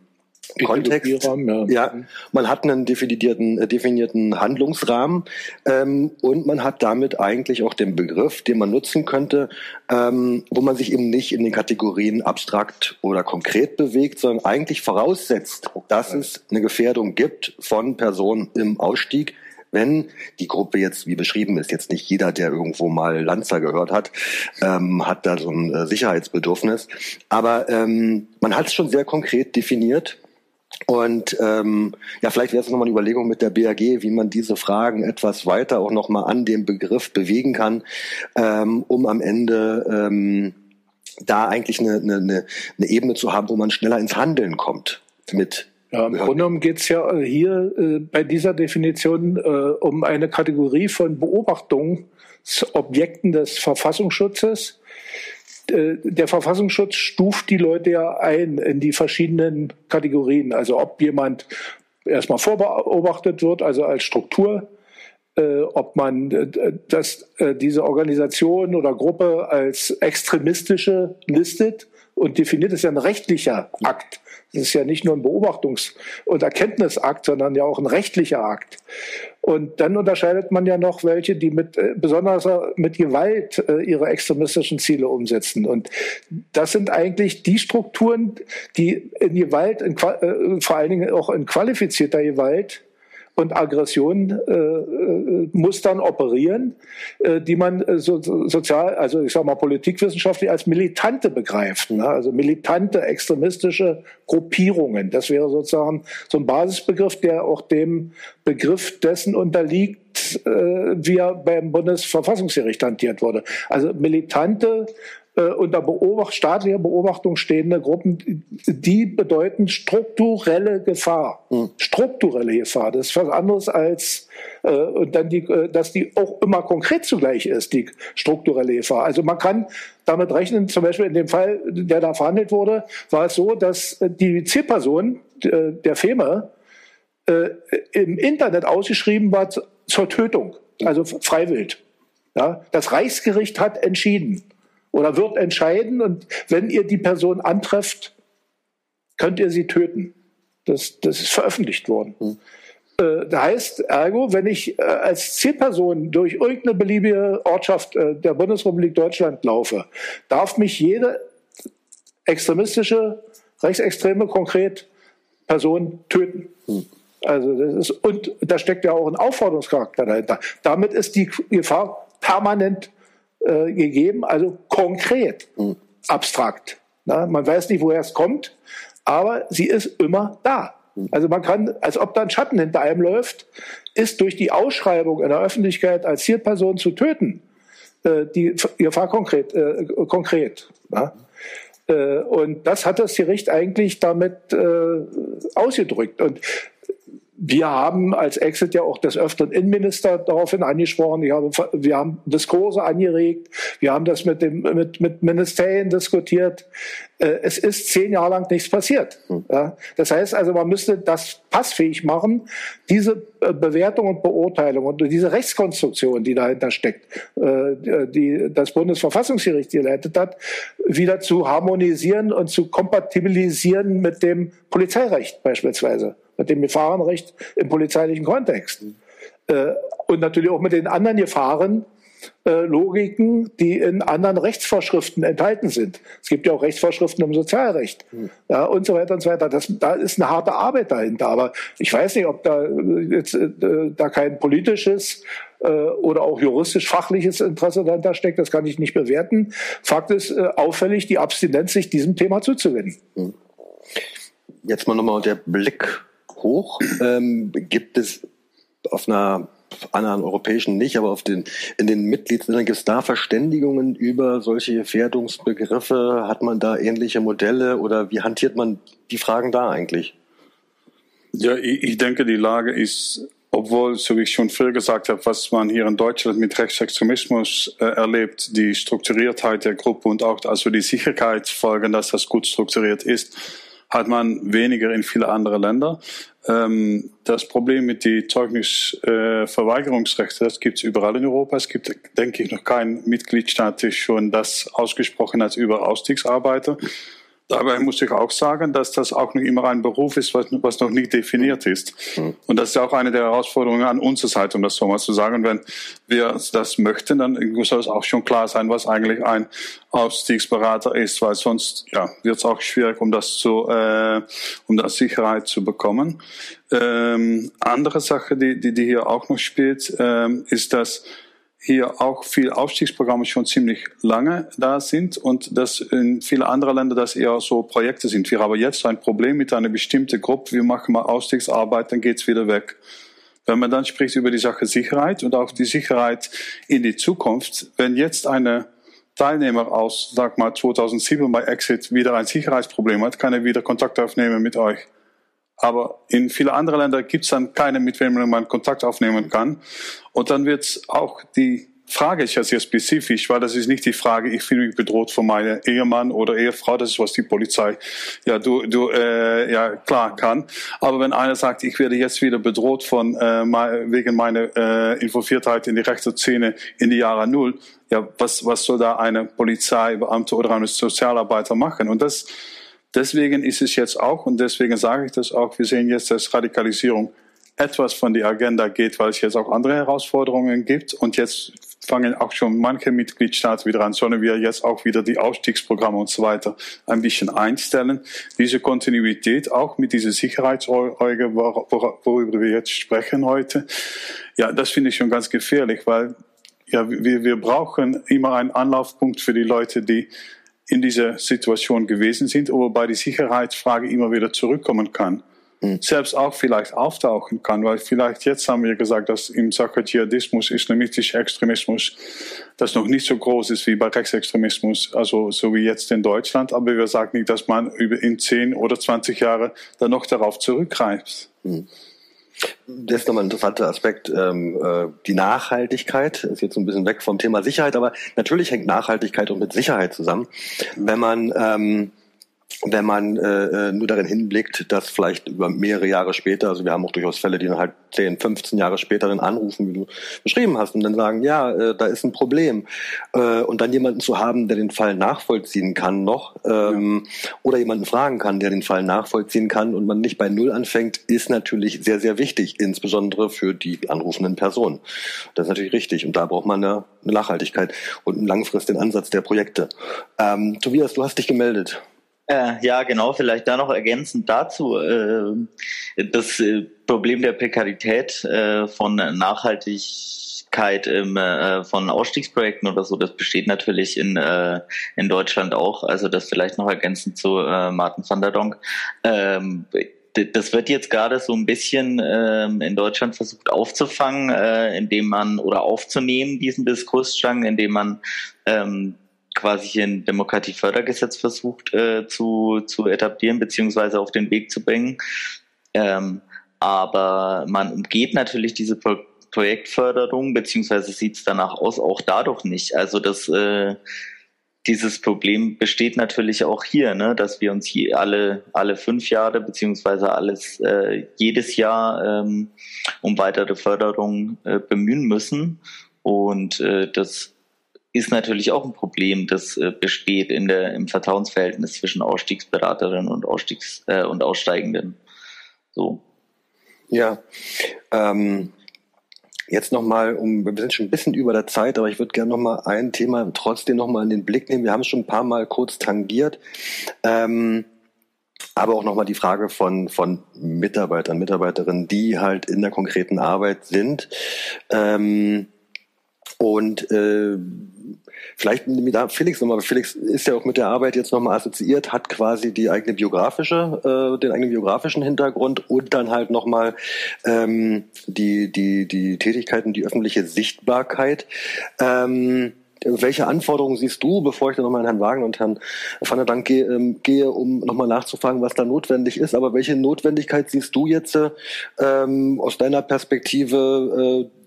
Kontext. Ja. ja. man hat einen definierten, äh, definierten Handlungsrahmen ähm, und man hat damit eigentlich auch den Begriff, den man nutzen könnte, ähm, wo man sich eben nicht in den Kategorien abstrakt oder konkret bewegt, sondern eigentlich voraussetzt, dass es eine Gefährdung gibt von Personen im Ausstieg, wenn die Gruppe jetzt, wie beschrieben ist, jetzt nicht jeder, der irgendwo mal Lanzer gehört hat, ähm, hat da so ein äh, Sicherheitsbedürfnis. Aber ähm, man hat es schon sehr konkret definiert und ähm, ja, vielleicht wäre es nochmal eine Überlegung mit der BAG, wie man diese Fragen etwas weiter auch nochmal an dem Begriff bewegen kann, ähm, um am Ende ähm, da eigentlich eine, eine, eine Ebene zu haben, wo man schneller ins Handeln kommt mit ja, Im Grunde genommen geht es ja hier äh, bei dieser Definition äh, um eine Kategorie von Beobachtungsobjekten des Verfassungsschutzes, äh, der Verfassungsschutz stuft die Leute ja ein in die verschiedenen Kategorien. Also ob jemand erstmal vorbeobachtet wird, also als Struktur äh, ob man äh, das, äh, diese Organisation oder Gruppe als extremistische listet und definiert, ist ja ein rechtlicher Akt. Das ist ja nicht nur ein Beobachtungs- und Erkenntnisakt, sondern ja auch ein rechtlicher Akt. Und dann unterscheidet man ja noch welche, die mit äh, besonders mit Gewalt äh, ihre extremistischen Ziele umsetzen. Und das sind eigentlich die Strukturen, die in Gewalt, in, äh, vor allen Dingen auch in qualifizierter Gewalt, und Aggression äh, äh, Mustern operieren, äh, die man äh, so, sozial, also ich sage mal politikwissenschaftlich als militante begreift. Ne? Also militante extremistische Gruppierungen. Das wäre sozusagen so ein Basisbegriff, der auch dem Begriff dessen unterliegt, äh, wie er beim Bundesverfassungsgericht hantiert wurde. Also militante äh, unter Beobacht, staatlicher Beobachtung stehende Gruppen, die bedeuten strukturelle Gefahr. Mhm. Strukturelle Gefahr. Das ist was anderes als äh, und dann die, äh, dass die auch immer konkret zugleich ist, die strukturelle Gefahr. Also man kann damit rechnen, zum Beispiel in dem Fall, der da verhandelt wurde, war es so, dass die Zielperson äh, der FEME äh, im Internet ausgeschrieben war zur Tötung, also freiwillig. Ja, das Reichsgericht hat entschieden oder wird entscheiden. Und wenn ihr die Person antrefft, könnt ihr sie töten. Das, das ist veröffentlicht worden. Mhm. Äh, das heißt, ergo, wenn ich äh, als Zielperson durch irgendeine beliebige Ortschaft äh, der Bundesrepublik Deutschland laufe, darf mich jede extremistische, rechtsextreme, konkret Person töten. Mhm. Also das ist, und da steckt ja auch ein Aufforderungscharakter dahinter. Damit ist die Gefahr permanent äh, gegeben, also konkret, mhm. abstrakt. Na, man weiß nicht, woher es kommt, aber sie ist immer da. Hm. Also man kann, als ob da ein Schatten hinter einem läuft, ist durch die Ausschreibung in der Öffentlichkeit als Zielperson zu töten, äh, die Gefahr konkret. Äh, konkret ja. äh, und das hat das Gericht eigentlich damit äh, ausgedrückt. Und wir haben als Exit ja auch des öfteren Innenminister daraufhin angesprochen. Ich habe, wir haben Diskurse angeregt. Wir haben das mit, dem, mit, mit Ministerien diskutiert. Äh, es ist zehn Jahre lang nichts passiert. Das heißt also, man müsste das passfähig machen, diese äh, Bewertung und Beurteilung und diese Rechtskonstruktion, die dahinter steckt, äh, die das Bundesverfassungsgericht geleitet hat, wieder zu harmonisieren und zu kompatibilisieren mit dem Polizeirecht beispielsweise mit dem Gefahrenrecht im polizeilichen Kontext. Äh, und natürlich auch mit den anderen Gefahren, äh, Logiken, die in anderen Rechtsvorschriften enthalten sind. Es gibt ja auch Rechtsvorschriften im Sozialrecht mhm. ja, und so weiter und so weiter. Das, da ist eine harte Arbeit dahinter. Aber ich weiß nicht, ob da jetzt äh, da kein politisches äh, oder auch juristisch-fachliches Interesse dahinter steckt. Das kann ich nicht bewerten. Fakt ist äh, auffällig die Abstinenz, sich diesem Thema zuzuwenden. Mhm. Jetzt mal nochmal der Blick hoch. Ähm, gibt es auf einer anderen europäischen nicht, aber auf den, in den Mitgliedsländern gibt es da Verständigungen über solche Gefährdungsbegriffe? Hat man da ähnliche Modelle oder wie hantiert man die Fragen da eigentlich? Ja, ich denke, die Lage ist, obwohl, so wie ich schon früher gesagt habe, was man hier in Deutschland mit Rechtsextremismus äh, erlebt, die Strukturiertheit der Gruppe und auch also die Sicherheitsfolgen, dass das gut strukturiert ist, hat man weniger in viele andere Länder. Ähm, das Problem mit den Zeugnisverweigerungsrechten, äh, das gibt es überall in Europa. Es gibt, denke ich, noch keinen Mitgliedstaat, der schon das ausgesprochen hat über Ausstiegsarbeiter. Dabei muss ich auch sagen, dass das auch noch immer ein Beruf ist, was, was noch nicht definiert ist. Mhm. Und das ist auch eine der Herausforderungen an unserer Seite, um das so mal zu sagen. Wenn wir das möchten, dann soll es auch schon klar sein, was eigentlich ein Ausstiegsberater ist, weil sonst ja, wird es auch schwierig, um das zu, äh, um das Sicherheit zu bekommen. Ähm, andere Sache, die, die, die hier auch noch spielt, ähm, ist, dass hier auch viele Aufstiegsprogramme schon ziemlich lange da sind und dass in viele andere Länder das eher so Projekte sind. Wir haben jetzt ein Problem mit einer bestimmten Gruppe, wir machen mal Aufstiegsarbeit, dann geht's wieder weg. Wenn man dann spricht über die Sache Sicherheit und auch die Sicherheit in die Zukunft, wenn jetzt eine Teilnehmer aus, sag mal, 2007 bei Exit wieder ein Sicherheitsproblem hat, kann er wieder Kontakt aufnehmen mit euch. Aber in viele andere Länder gibt es dann keine, mit wem man Kontakt aufnehmen kann. Und dann wird auch die frage ich ja sehr spezifisch, weil das ist nicht die Frage, ich fühle mich bedroht von meinem Ehemann oder Ehefrau, das ist was die Polizei ja du, du äh, ja klar kann. Aber wenn einer sagt, ich werde jetzt wieder bedroht von äh, wegen meiner äh, Involviertheit in die Rechtsszene in die Jahre Null, ja was was soll da eine Polizeibeamte oder eine Sozialarbeiter machen? Und das deswegen ist es jetzt auch und deswegen sage ich das auch. Wir sehen jetzt, dass Radikalisierung etwas von der Agenda geht, weil es jetzt auch andere Herausforderungen gibt. Und jetzt fangen auch schon manche Mitgliedstaaten wieder an, sollen wir jetzt auch wieder die Ausstiegsprogramme und so weiter ein bisschen einstellen. Diese Kontinuität auch mit dieser Sicherheitsäuge, worüber wir jetzt sprechen heute, ja, das finde ich schon ganz gefährlich, weil ja, wir, wir brauchen immer einen Anlaufpunkt für die Leute, die in dieser Situation gewesen sind, wobei die Sicherheitsfrage immer wieder zurückkommen kann. Mhm. selbst auch vielleicht auftauchen kann, weil vielleicht jetzt haben wir gesagt, dass im Sache Dschihadismus, islamistischer Extremismus, das noch nicht so groß ist wie bei Rechtsextremismus, also so wie jetzt in Deutschland, aber wir sagen nicht, dass man in 10 oder 20 Jahren dann noch darauf zurückgreift. Mhm. Das ist nochmal ein interessanter Aspekt. Ähm, äh, die Nachhaltigkeit ist jetzt ein bisschen weg vom Thema Sicherheit, aber natürlich hängt Nachhaltigkeit auch mit Sicherheit zusammen. Wenn man ähm, wenn man äh, äh, nur darin hinblickt, dass vielleicht über mehrere Jahre später, also wir haben auch durchaus Fälle, die dann halt 10, 15 Jahre später dann anrufen, wie du beschrieben hast, und dann sagen, ja, äh, da ist ein Problem. Äh, und dann jemanden zu haben, der den Fall nachvollziehen kann noch, ähm, ja. oder jemanden fragen kann, der den Fall nachvollziehen kann und man nicht bei Null anfängt, ist natürlich sehr, sehr wichtig, insbesondere für die anrufenden Personen. Das ist natürlich richtig. Und da braucht man eine, eine Nachhaltigkeit und einen langfristigen Ansatz der Projekte. Ähm, Tobias, du hast dich gemeldet. Äh, ja, genau, vielleicht da noch ergänzend dazu. Äh, das äh, Problem der Prekarität äh, von Nachhaltigkeit im, äh, von Ausstiegsprojekten oder so, das besteht natürlich in, äh, in Deutschland auch. Also das vielleicht noch ergänzend zu Martin van der Donk. Ähm, das wird jetzt gerade so ein bisschen ähm, in Deutschland versucht aufzufangen, äh, indem man oder aufzunehmen diesen Diskursstrang, indem man ähm, quasi hier ein Demokratiefördergesetz versucht äh, zu, zu etablieren beziehungsweise auf den Weg zu bringen. Ähm, aber man umgeht natürlich diese Pro Projektförderung beziehungsweise sieht es danach aus auch dadurch nicht. Also das äh, dieses Problem besteht natürlich auch hier, ne, dass wir uns hier alle alle fünf Jahre beziehungsweise äh, jedes Jahr ähm, um weitere Förderung äh, bemühen müssen und äh, das ist natürlich auch ein Problem, das äh, besteht in der, im Vertrauensverhältnis zwischen Ausstiegsberaterinnen und, Ausstiegs, äh, und Aussteigenden. So. Ja. Ähm, jetzt nochmal, um, wir sind schon ein bisschen über der Zeit, aber ich würde gerne nochmal ein Thema trotzdem nochmal in den Blick nehmen. Wir haben es schon ein paar Mal kurz tangiert. Ähm, aber auch nochmal die Frage von, von Mitarbeitern, Mitarbeiterinnen, die halt in der konkreten Arbeit sind. Ähm, und äh, vielleicht da Felix nochmal, Felix ist ja auch mit der Arbeit jetzt nochmal assoziiert, hat quasi die eigene biografische, äh, den eigenen biografischen Hintergrund und dann halt nochmal ähm, die, die, die Tätigkeiten, die öffentliche Sichtbarkeit. Ähm, welche Anforderungen siehst du, bevor ich dann nochmal an Herrn Wagen und Herrn van der Dank gehe, ähm, gehe um nochmal nachzufragen, was da notwendig ist, aber welche Notwendigkeit siehst du jetzt ähm, aus deiner Perspektive, äh,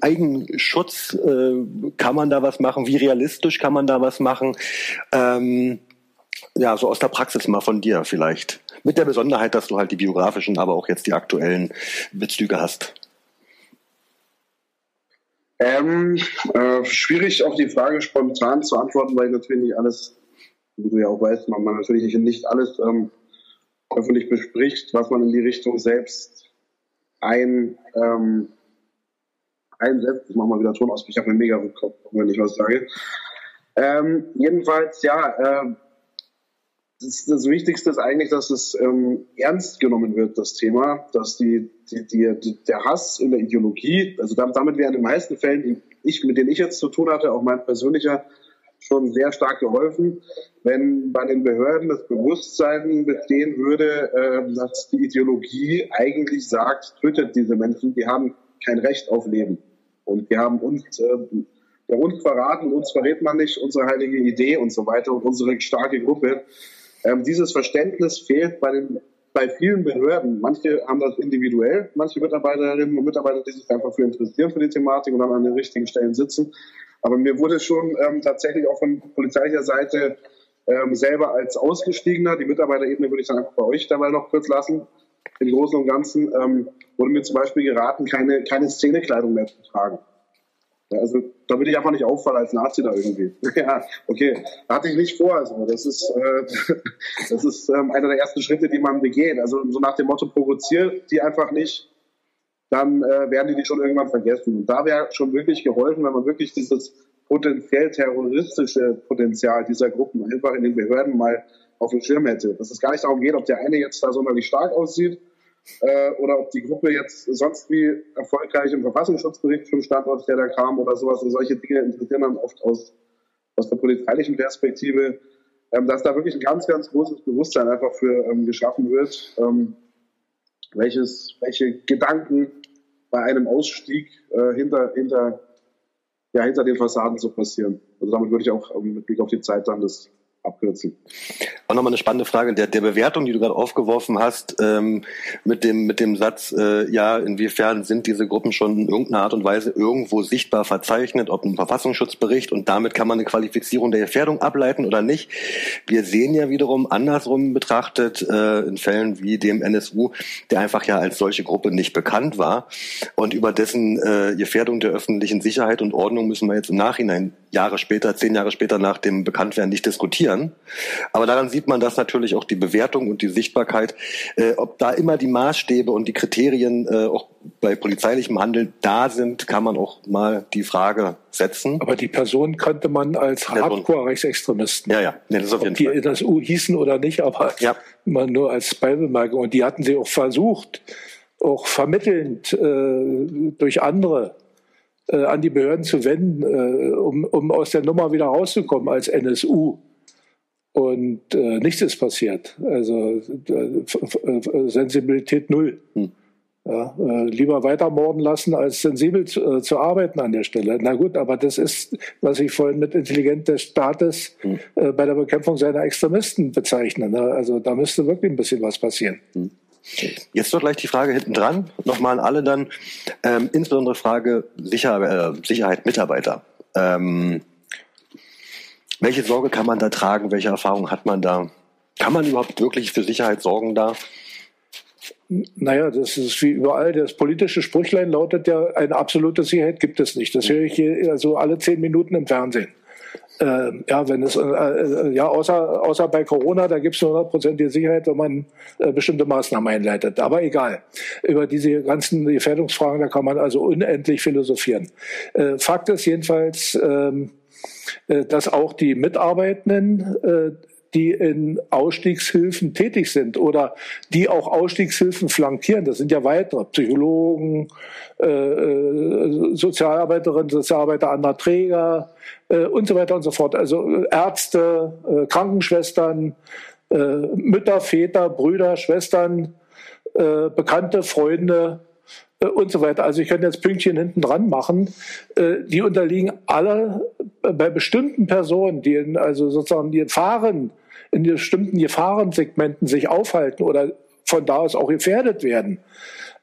Eigenschutz, äh, kann man da was machen? Wie realistisch kann man da was machen? Ähm, ja, so aus der Praxis mal von dir vielleicht. Mit der Besonderheit, dass du halt die biografischen, aber auch jetzt die aktuellen Bezüge hast. Ähm, äh, schwierig auf die Frage spontan zu antworten, weil natürlich nicht alles, wie du ja auch weißt, man, man natürlich nicht alles ähm, öffentlich bespricht, was man in die Richtung selbst ein, ähm, einsetzt. Ich mache mal wieder Ton aus, ich habe einen mega Rückkopf, wenn ich was sage. Ähm, jedenfalls, ja, äh, das, das, Wichtigste ist eigentlich, dass es ähm, ernst genommen wird, das Thema, dass die, die, die, der Hass in der Ideologie, also damit, damit wäre in den meisten Fällen, die ich, mit denen ich jetzt zu tun hatte, auch mein persönlicher, schon sehr stark geholfen, wenn bei den Behörden das Bewusstsein bestehen würde, äh, dass die Ideologie eigentlich sagt, tötet diese Menschen, die haben kein Recht auf Leben. Und wir haben uns, äh, uns verraten, uns verrät man nicht, unsere heilige Idee und so weiter und unsere starke Gruppe. Ähm, dieses Verständnis fehlt bei den bei vielen Behörden, manche haben das individuell, manche Mitarbeiterinnen und Mitarbeiter, die sich einfach für interessieren für die Thematik und dann an den richtigen Stellen sitzen. Aber mir wurde schon ähm, tatsächlich auch von polizeilicher Seite ähm, selber als Ausgestiegener, die Mitarbeiterebene würde ich dann einfach bei euch dabei noch kurz lassen, im Großen und Ganzen ähm, wurde mir zum Beispiel geraten, keine, keine Szenekleidung mehr zu tragen. Ja, also da würde ich einfach nicht auffallen als Nazi da irgendwie. *laughs* ja, okay, hatte ich nicht vor. Also das ist, äh, *laughs* das ist ähm, einer der ersten Schritte, die man begeht. Also so nach dem Motto, provoziert die einfach nicht, dann äh, werden die die schon irgendwann vergessen. Und da wäre schon wirklich geholfen, wenn man wirklich dieses potenziell terroristische Potenzial dieser Gruppen einfach in den Behörden mal auf dem Schirm hätte. Dass es gar nicht darum geht, ob der eine jetzt da sonderlich stark aussieht, äh, oder ob die Gruppe jetzt sonst wie erfolgreich im Verfassungsschutzbericht vom Standort, der da kam oder sowas. Und solche Dinge interessieren dann oft aus, aus der polizeilichen Perspektive, ähm, dass da wirklich ein ganz, ganz großes Bewusstsein einfach für ähm, geschaffen wird, ähm, welches, welche Gedanken bei einem Ausstieg äh, hinter, hinter, ja, hinter den Fassaden so passieren. Also damit würde ich auch ähm, mit Blick auf die Zeit dann das abkürzen. Auch nochmal eine spannende Frage der, der Bewertung, die du gerade aufgeworfen hast, ähm, mit, dem, mit dem Satz, äh, ja, inwiefern sind diese Gruppen schon in irgendeiner Art und Weise irgendwo sichtbar verzeichnet, ob ein Verfassungsschutzbericht und damit kann man eine Qualifizierung der Gefährdung ableiten oder nicht. Wir sehen ja wiederum andersrum betrachtet äh, in Fällen wie dem NSU, der einfach ja als solche Gruppe nicht bekannt war und über dessen äh, Gefährdung der öffentlichen Sicherheit und Ordnung müssen wir jetzt im Nachhinein Jahre später, zehn Jahre später nach dem Bekanntwerden nicht diskutieren. Aber daran sieht man, dass natürlich auch die Bewertung und die Sichtbarkeit, äh, ob da immer die Maßstäbe und die Kriterien äh, auch bei polizeilichem Handeln da sind, kann man auch mal die Frage setzen. Aber die Person kannte man als Hardcore-Rechtsextremisten. Ja, ja, ja das ist auf jeden ob die Fall. das U hießen oder nicht, aber ja. immer nur als Beibemerkung. Und die hatten sie auch versucht, auch vermittelnd äh, durch andere äh, an die Behörden zu wenden, äh, um, um aus der Nummer wieder rauszukommen als NSU. Und äh, nichts ist passiert. Also äh, Sensibilität null. Hm. Ja, äh, lieber weitermorden lassen, als sensibel zu, äh, zu, arbeiten an der Stelle. Na gut, aber das ist, was ich vorhin mit Intelligenz des Staates hm. äh, bei der Bekämpfung seiner Extremisten bezeichne. Ne? Also da müsste wirklich ein bisschen was passieren. Hm. Jetzt noch gleich die Frage hinten dran, nochmal an alle dann, ähm, insbesondere Frage Sicher, äh, Sicherheit Mitarbeiter. Ähm, welche Sorge kann man da tragen? Welche Erfahrungen hat man da? Kann man überhaupt wirklich für Sicherheit sorgen da? Naja, das ist wie überall. Das politische Sprüchlein lautet ja, eine absolute Sicherheit gibt es nicht. Das höre ich hier also alle zehn Minuten im Fernsehen. Äh, ja, wenn es, äh, äh, ja, außer, außer bei Corona, da gibt es eine hundertprozentige Sicherheit, wenn man äh, bestimmte Maßnahmen einleitet. Aber egal. Über diese ganzen Gefährdungsfragen, da kann man also unendlich philosophieren. Äh, Fakt ist jedenfalls, ähm, äh, dass auch die Mitarbeitenden äh, die in Ausstiegshilfen tätig sind oder die auch Ausstiegshilfen flankieren. Das sind ja weitere Psychologen, äh, äh, Sozialarbeiterinnen, Sozialarbeiter anderer Träger äh, und so weiter und so fort. Also Ärzte, äh, Krankenschwestern, äh, Mütter, Väter, Brüder, Schwestern, äh, Bekannte, Freunde, äh, und so weiter. Also ich könnte jetzt Pünktchen hinten dran machen. Äh, die unterliegen alle bei bestimmten Personen, die in, also sozusagen die fahren, in bestimmten Gefahrensegmenten sich aufhalten oder von da aus auch gefährdet werden,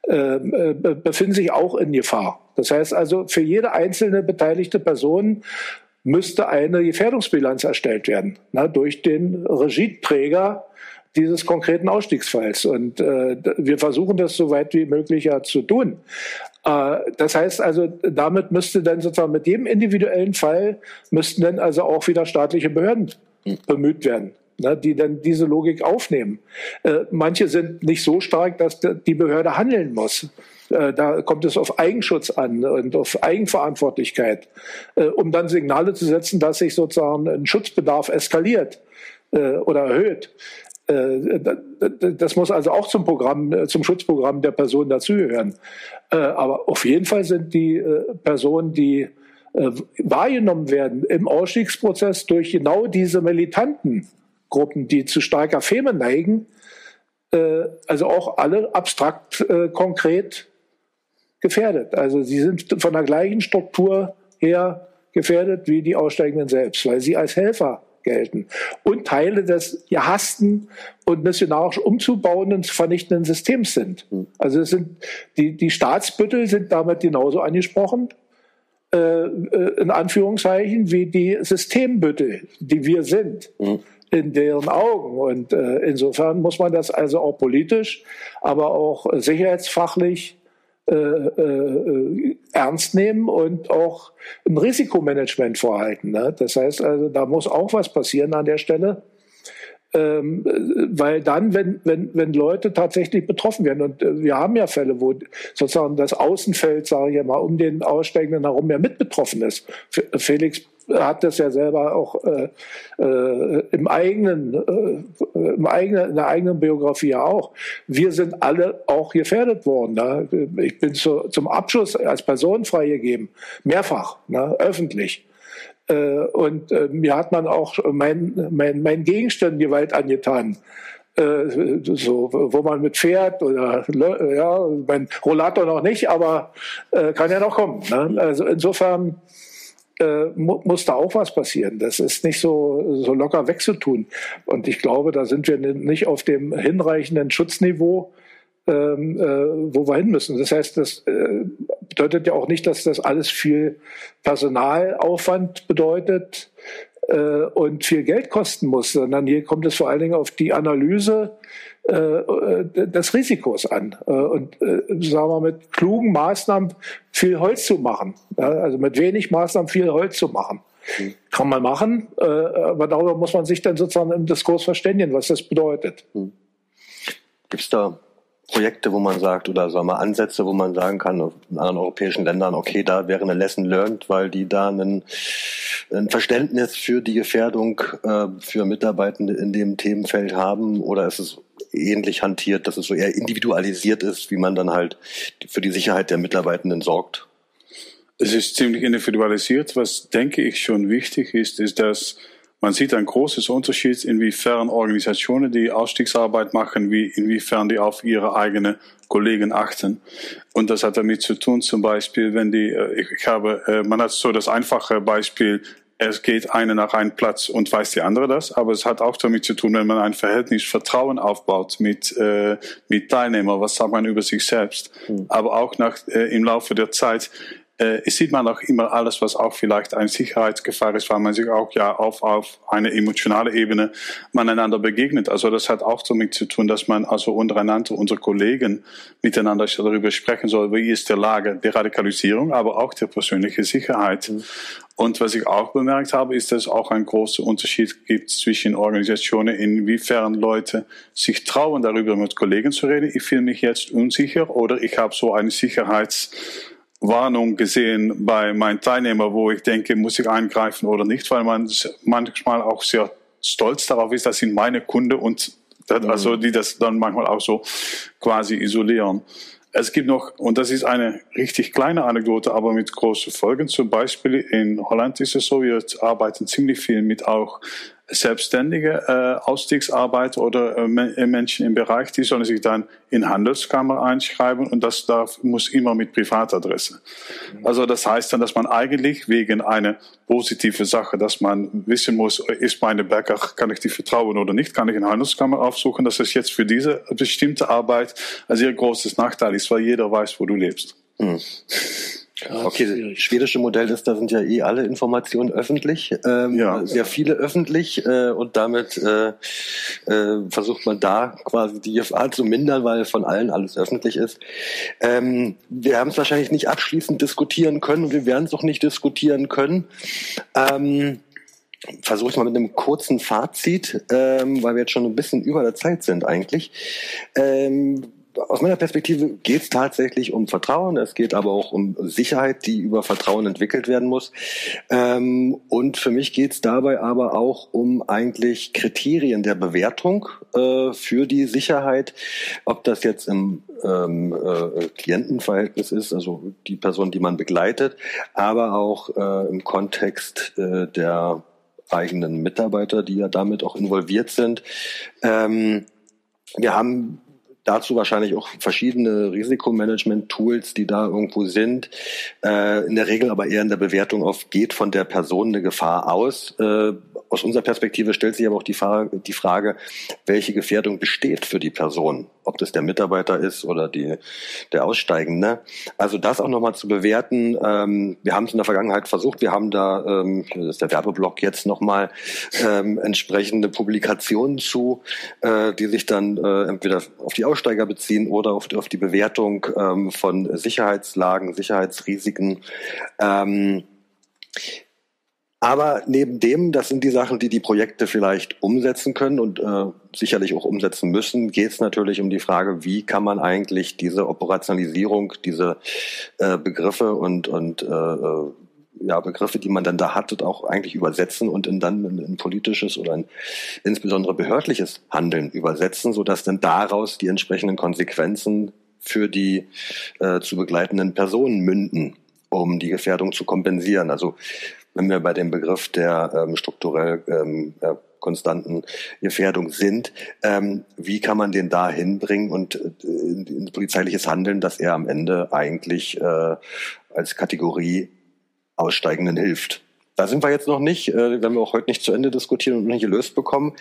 ähm, äh, befinden sich auch in Gefahr. Das heißt also, für jede einzelne beteiligte Person müsste eine Gefährdungsbilanz erstellt werden na, durch den Regieträger dieses konkreten Ausstiegsfalls. Und äh, wir versuchen das so weit wie möglich ja zu tun. Äh, das heißt also, damit müsste dann sozusagen mit jedem individuellen Fall müssten dann also auch wieder staatliche Behörden bemüht werden ne, die dann diese Logik aufnehmen. Äh, manche sind nicht so stark, dass die Behörde handeln muss. Äh, da kommt es auf Eigenschutz an und auf Eigenverantwortlichkeit, äh, um dann Signale zu setzen, dass sich sozusagen ein Schutzbedarf eskaliert äh, oder erhöht. Äh, das muss also auch zum Programm, äh, zum Schutzprogramm der Person dazugehören. Aber auf jeden Fall sind die Personen, die wahrgenommen werden im Ausstiegsprozess durch genau diese militanten Gruppen, die zu starker Feme neigen, äh, also auch alle abstrakt äh, konkret gefährdet. Also sie sind von der gleichen Struktur her gefährdet wie die Aussteigenden selbst, weil sie als Helfer gelten und Teile des gehassten und missionarisch umzubauenden, zu vernichtenden Systems sind. Hm. Also es sind die, die Staatsbüttel sind damit genauso angesprochen, äh, äh, in Anführungszeichen, wie die Systembüttel, die wir sind. Mhm in deren Augen. Und äh, insofern muss man das also auch politisch, aber auch sicherheitsfachlich äh, äh, ernst nehmen und auch ein Risikomanagement vorhalten. Ne? Das heißt also, da muss auch was passieren an der Stelle. Ähm, weil dann, wenn, wenn, wenn Leute tatsächlich betroffen werden, und äh, wir haben ja Fälle, wo sozusagen das Außenfeld, sage ich mal, um den Aussteigenden herum ja mit betroffen ist. Felix hat das ja selber auch äh, äh, im eigenen, äh, im eigenen, in der eigenen Biografie ja auch. Wir sind alle auch gefährdet worden. Ne? Ich bin zu, zum Abschluss als Person freigegeben, mehrfach, ne? öffentlich. Äh, und äh, mir hat man auch mein, mein, mein Gegenstand Gewalt angetan äh, so, wo man mit Pferd oder ja, mein Rollator noch nicht, aber äh, kann ja noch kommen. Ne? Also insofern äh, mu muss da auch was passieren. Das ist nicht so, so locker wegzutun. Und ich glaube, da sind wir nicht auf dem hinreichenden Schutzniveau, ähm, äh, wo wir hin müssen. Das heißt, das äh, bedeutet ja auch nicht, dass das alles viel Personalaufwand bedeutet äh, und viel Geld kosten muss, sondern hier kommt es vor allen Dingen auf die Analyse des Risikos an äh, und äh, sagen wir mit klugen Maßnahmen viel Holz zu machen. Also mit wenig Maßnahmen viel Holz zu machen. Mhm. Kann man machen, äh, aber darüber muss man sich dann sozusagen im Diskurs verständigen, was das bedeutet. Mhm. Gibt es da Projekte, wo man sagt, oder sagen wir Ansätze, wo man sagen kann, in anderen europäischen Ländern, okay, da wäre eine Lesson learned, weil die da einen, ein Verständnis für die Gefährdung äh, für Mitarbeitende in dem Themenfeld haben, oder ist es ähnlich hantiert, dass es so eher individualisiert ist, wie man dann halt für die Sicherheit der Mitarbeitenden sorgt? Es ist ziemlich individualisiert. Was denke ich schon wichtig ist, ist, dass man sieht ein großes Unterschied, inwiefern Organisationen, die Ausstiegsarbeit machen, wie inwiefern die auf ihre eigenen Kollegen achten. Und das hat damit zu tun, zum Beispiel, wenn die, äh, ich habe, äh, man hat so das einfache Beispiel, es geht eine nach einem Platz und weiß die andere das, aber es hat auch damit zu tun, wenn man ein Verhältnis Vertrauen aufbaut mit, äh, mit Teilnehmern, was sagt man über sich selbst, mhm. aber auch nach, äh, im Laufe der Zeit, äh, sieht man auch immer alles, was auch vielleicht eine Sicherheitsgefahr ist, weil man sich auch ja auf, auf eine emotionale Ebene man einander begegnet. Also das hat auch damit zu tun, dass man also untereinander, unsere Kollegen miteinander darüber sprechen soll, wie ist der Lage der Radikalisierung, aber auch der persönlichen Sicherheit. Mhm. Und was ich auch bemerkt habe, ist, dass es auch einen großen Unterschied gibt zwischen Organisationen, inwiefern Leute sich trauen, darüber mit Kollegen zu reden. Ich fühle mich jetzt unsicher oder ich habe so eine Sicherheits Warnung gesehen bei meinen Teilnehmern, wo ich denke, muss ich eingreifen oder nicht, weil man manchmal auch sehr stolz darauf ist, das sind meine Kunden und das, mhm. also die das dann manchmal auch so quasi isolieren. Es gibt noch, und das ist eine richtig kleine Anekdote, aber mit großen Folgen. Zum Beispiel in Holland ist es so, wir arbeiten ziemlich viel mit auch selbstständige äh, Ausstiegsarbeiter oder äh, äh, Menschen im Bereich, die sollen sich dann in Handelskammer einschreiben und das darf, muss immer mit Privatadresse. Also das heißt dann, dass man eigentlich wegen einer positive Sache, dass man wissen muss, ist meine Bäcker, kann ich die vertrauen oder nicht, kann ich in Handelskammer aufsuchen, dass es jetzt für diese bestimmte Arbeit ein sehr großes Nachteil ist, weil jeder weiß, wo du lebst. Hm. Okay, das schwedische Modell ist, da sind ja eh alle Informationen öffentlich, ähm, ja. sehr viele öffentlich äh, und damit äh, äh, versucht man da quasi die Gefahr zu mindern, weil von allen alles öffentlich ist. Ähm, wir haben es wahrscheinlich nicht abschließend diskutieren können und wir werden es auch nicht diskutieren können. Ähm, Versuche ich mal mit einem kurzen Fazit, ähm, weil wir jetzt schon ein bisschen über der Zeit sind eigentlich. Ähm, aus meiner Perspektive geht es tatsächlich um Vertrauen. Es geht aber auch um Sicherheit, die über Vertrauen entwickelt werden muss. Ähm, und für mich geht es dabei aber auch um eigentlich Kriterien der Bewertung äh, für die Sicherheit, ob das jetzt im ähm, äh, Klientenverhältnis ist, also die Person, die man begleitet, aber auch äh, im Kontext äh, der eigenen Mitarbeiter, die ja damit auch involviert sind. Ähm, wir haben dazu wahrscheinlich auch verschiedene Risikomanagement-Tools, die da irgendwo sind. Äh, in der Regel aber eher in der Bewertung auf, geht von der Person eine Gefahr aus, äh, aus unserer Perspektive stellt sich aber auch die Frage, die Frage, welche Gefährdung besteht für die Person, ob das der Mitarbeiter ist oder die, der Aussteigende. Also das auch nochmal zu bewerten. Ähm, wir haben es in der Vergangenheit versucht. Wir haben da, ähm, das ist der Werbeblock jetzt nochmal, ähm, entsprechende Publikationen zu, äh, die sich dann äh, entweder auf die Aussteiger beziehen oder auf, auf die Bewertung ähm, von Sicherheitslagen, Sicherheitsrisiken. Ähm, aber neben dem, das sind die Sachen, die die Projekte vielleicht umsetzen können und äh, sicherlich auch umsetzen müssen, geht es natürlich um die Frage, wie kann man eigentlich diese Operationalisierung, diese äh, Begriffe und, und äh, äh ja, Begriffe, die man dann da hat, auch eigentlich übersetzen und in dann in, in politisches oder in insbesondere behördliches Handeln übersetzen, sodass dann daraus die entsprechenden Konsequenzen für die äh, zu begleitenden Personen münden, um die Gefährdung zu kompensieren. Also wenn wir bei dem Begriff der ähm, strukturell ähm, ja, konstanten Gefährdung sind, ähm, wie kann man den da hinbringen und äh, in polizeiliches Handeln, dass er am Ende eigentlich äh, als Kategorie Aussteigenden hilft? Da sind wir jetzt noch nicht, äh, werden wir auch heute nicht zu Ende diskutieren und nicht gelöst bekommen.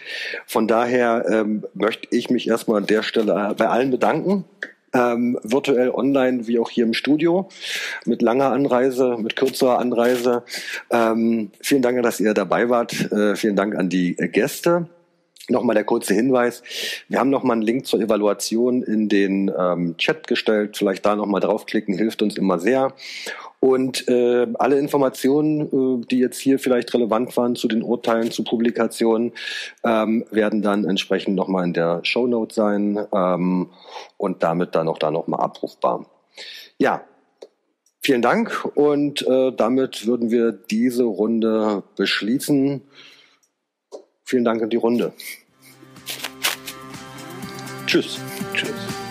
Von daher ähm, möchte ich mich erstmal an der Stelle bei allen bedanken, ähm, virtuell online wie auch hier im Studio mit langer Anreise, mit kürzerer Anreise. Ähm, vielen Dank, dass ihr dabei wart. Äh, vielen Dank an die Gäste. Nochmal der kurze Hinweis. Wir haben nochmal einen Link zur Evaluation in den ähm, Chat gestellt. Vielleicht da nochmal draufklicken, hilft uns immer sehr. Und äh, alle Informationen, äh, die jetzt hier vielleicht relevant waren zu den Urteilen, zu Publikationen, ähm, werden dann entsprechend nochmal in der Shownote sein ähm, und damit dann auch da nochmal abrufbar. Ja, vielen Dank und äh, damit würden wir diese Runde beschließen. Vielen Dank an die Runde. Tschüss. Tschüss.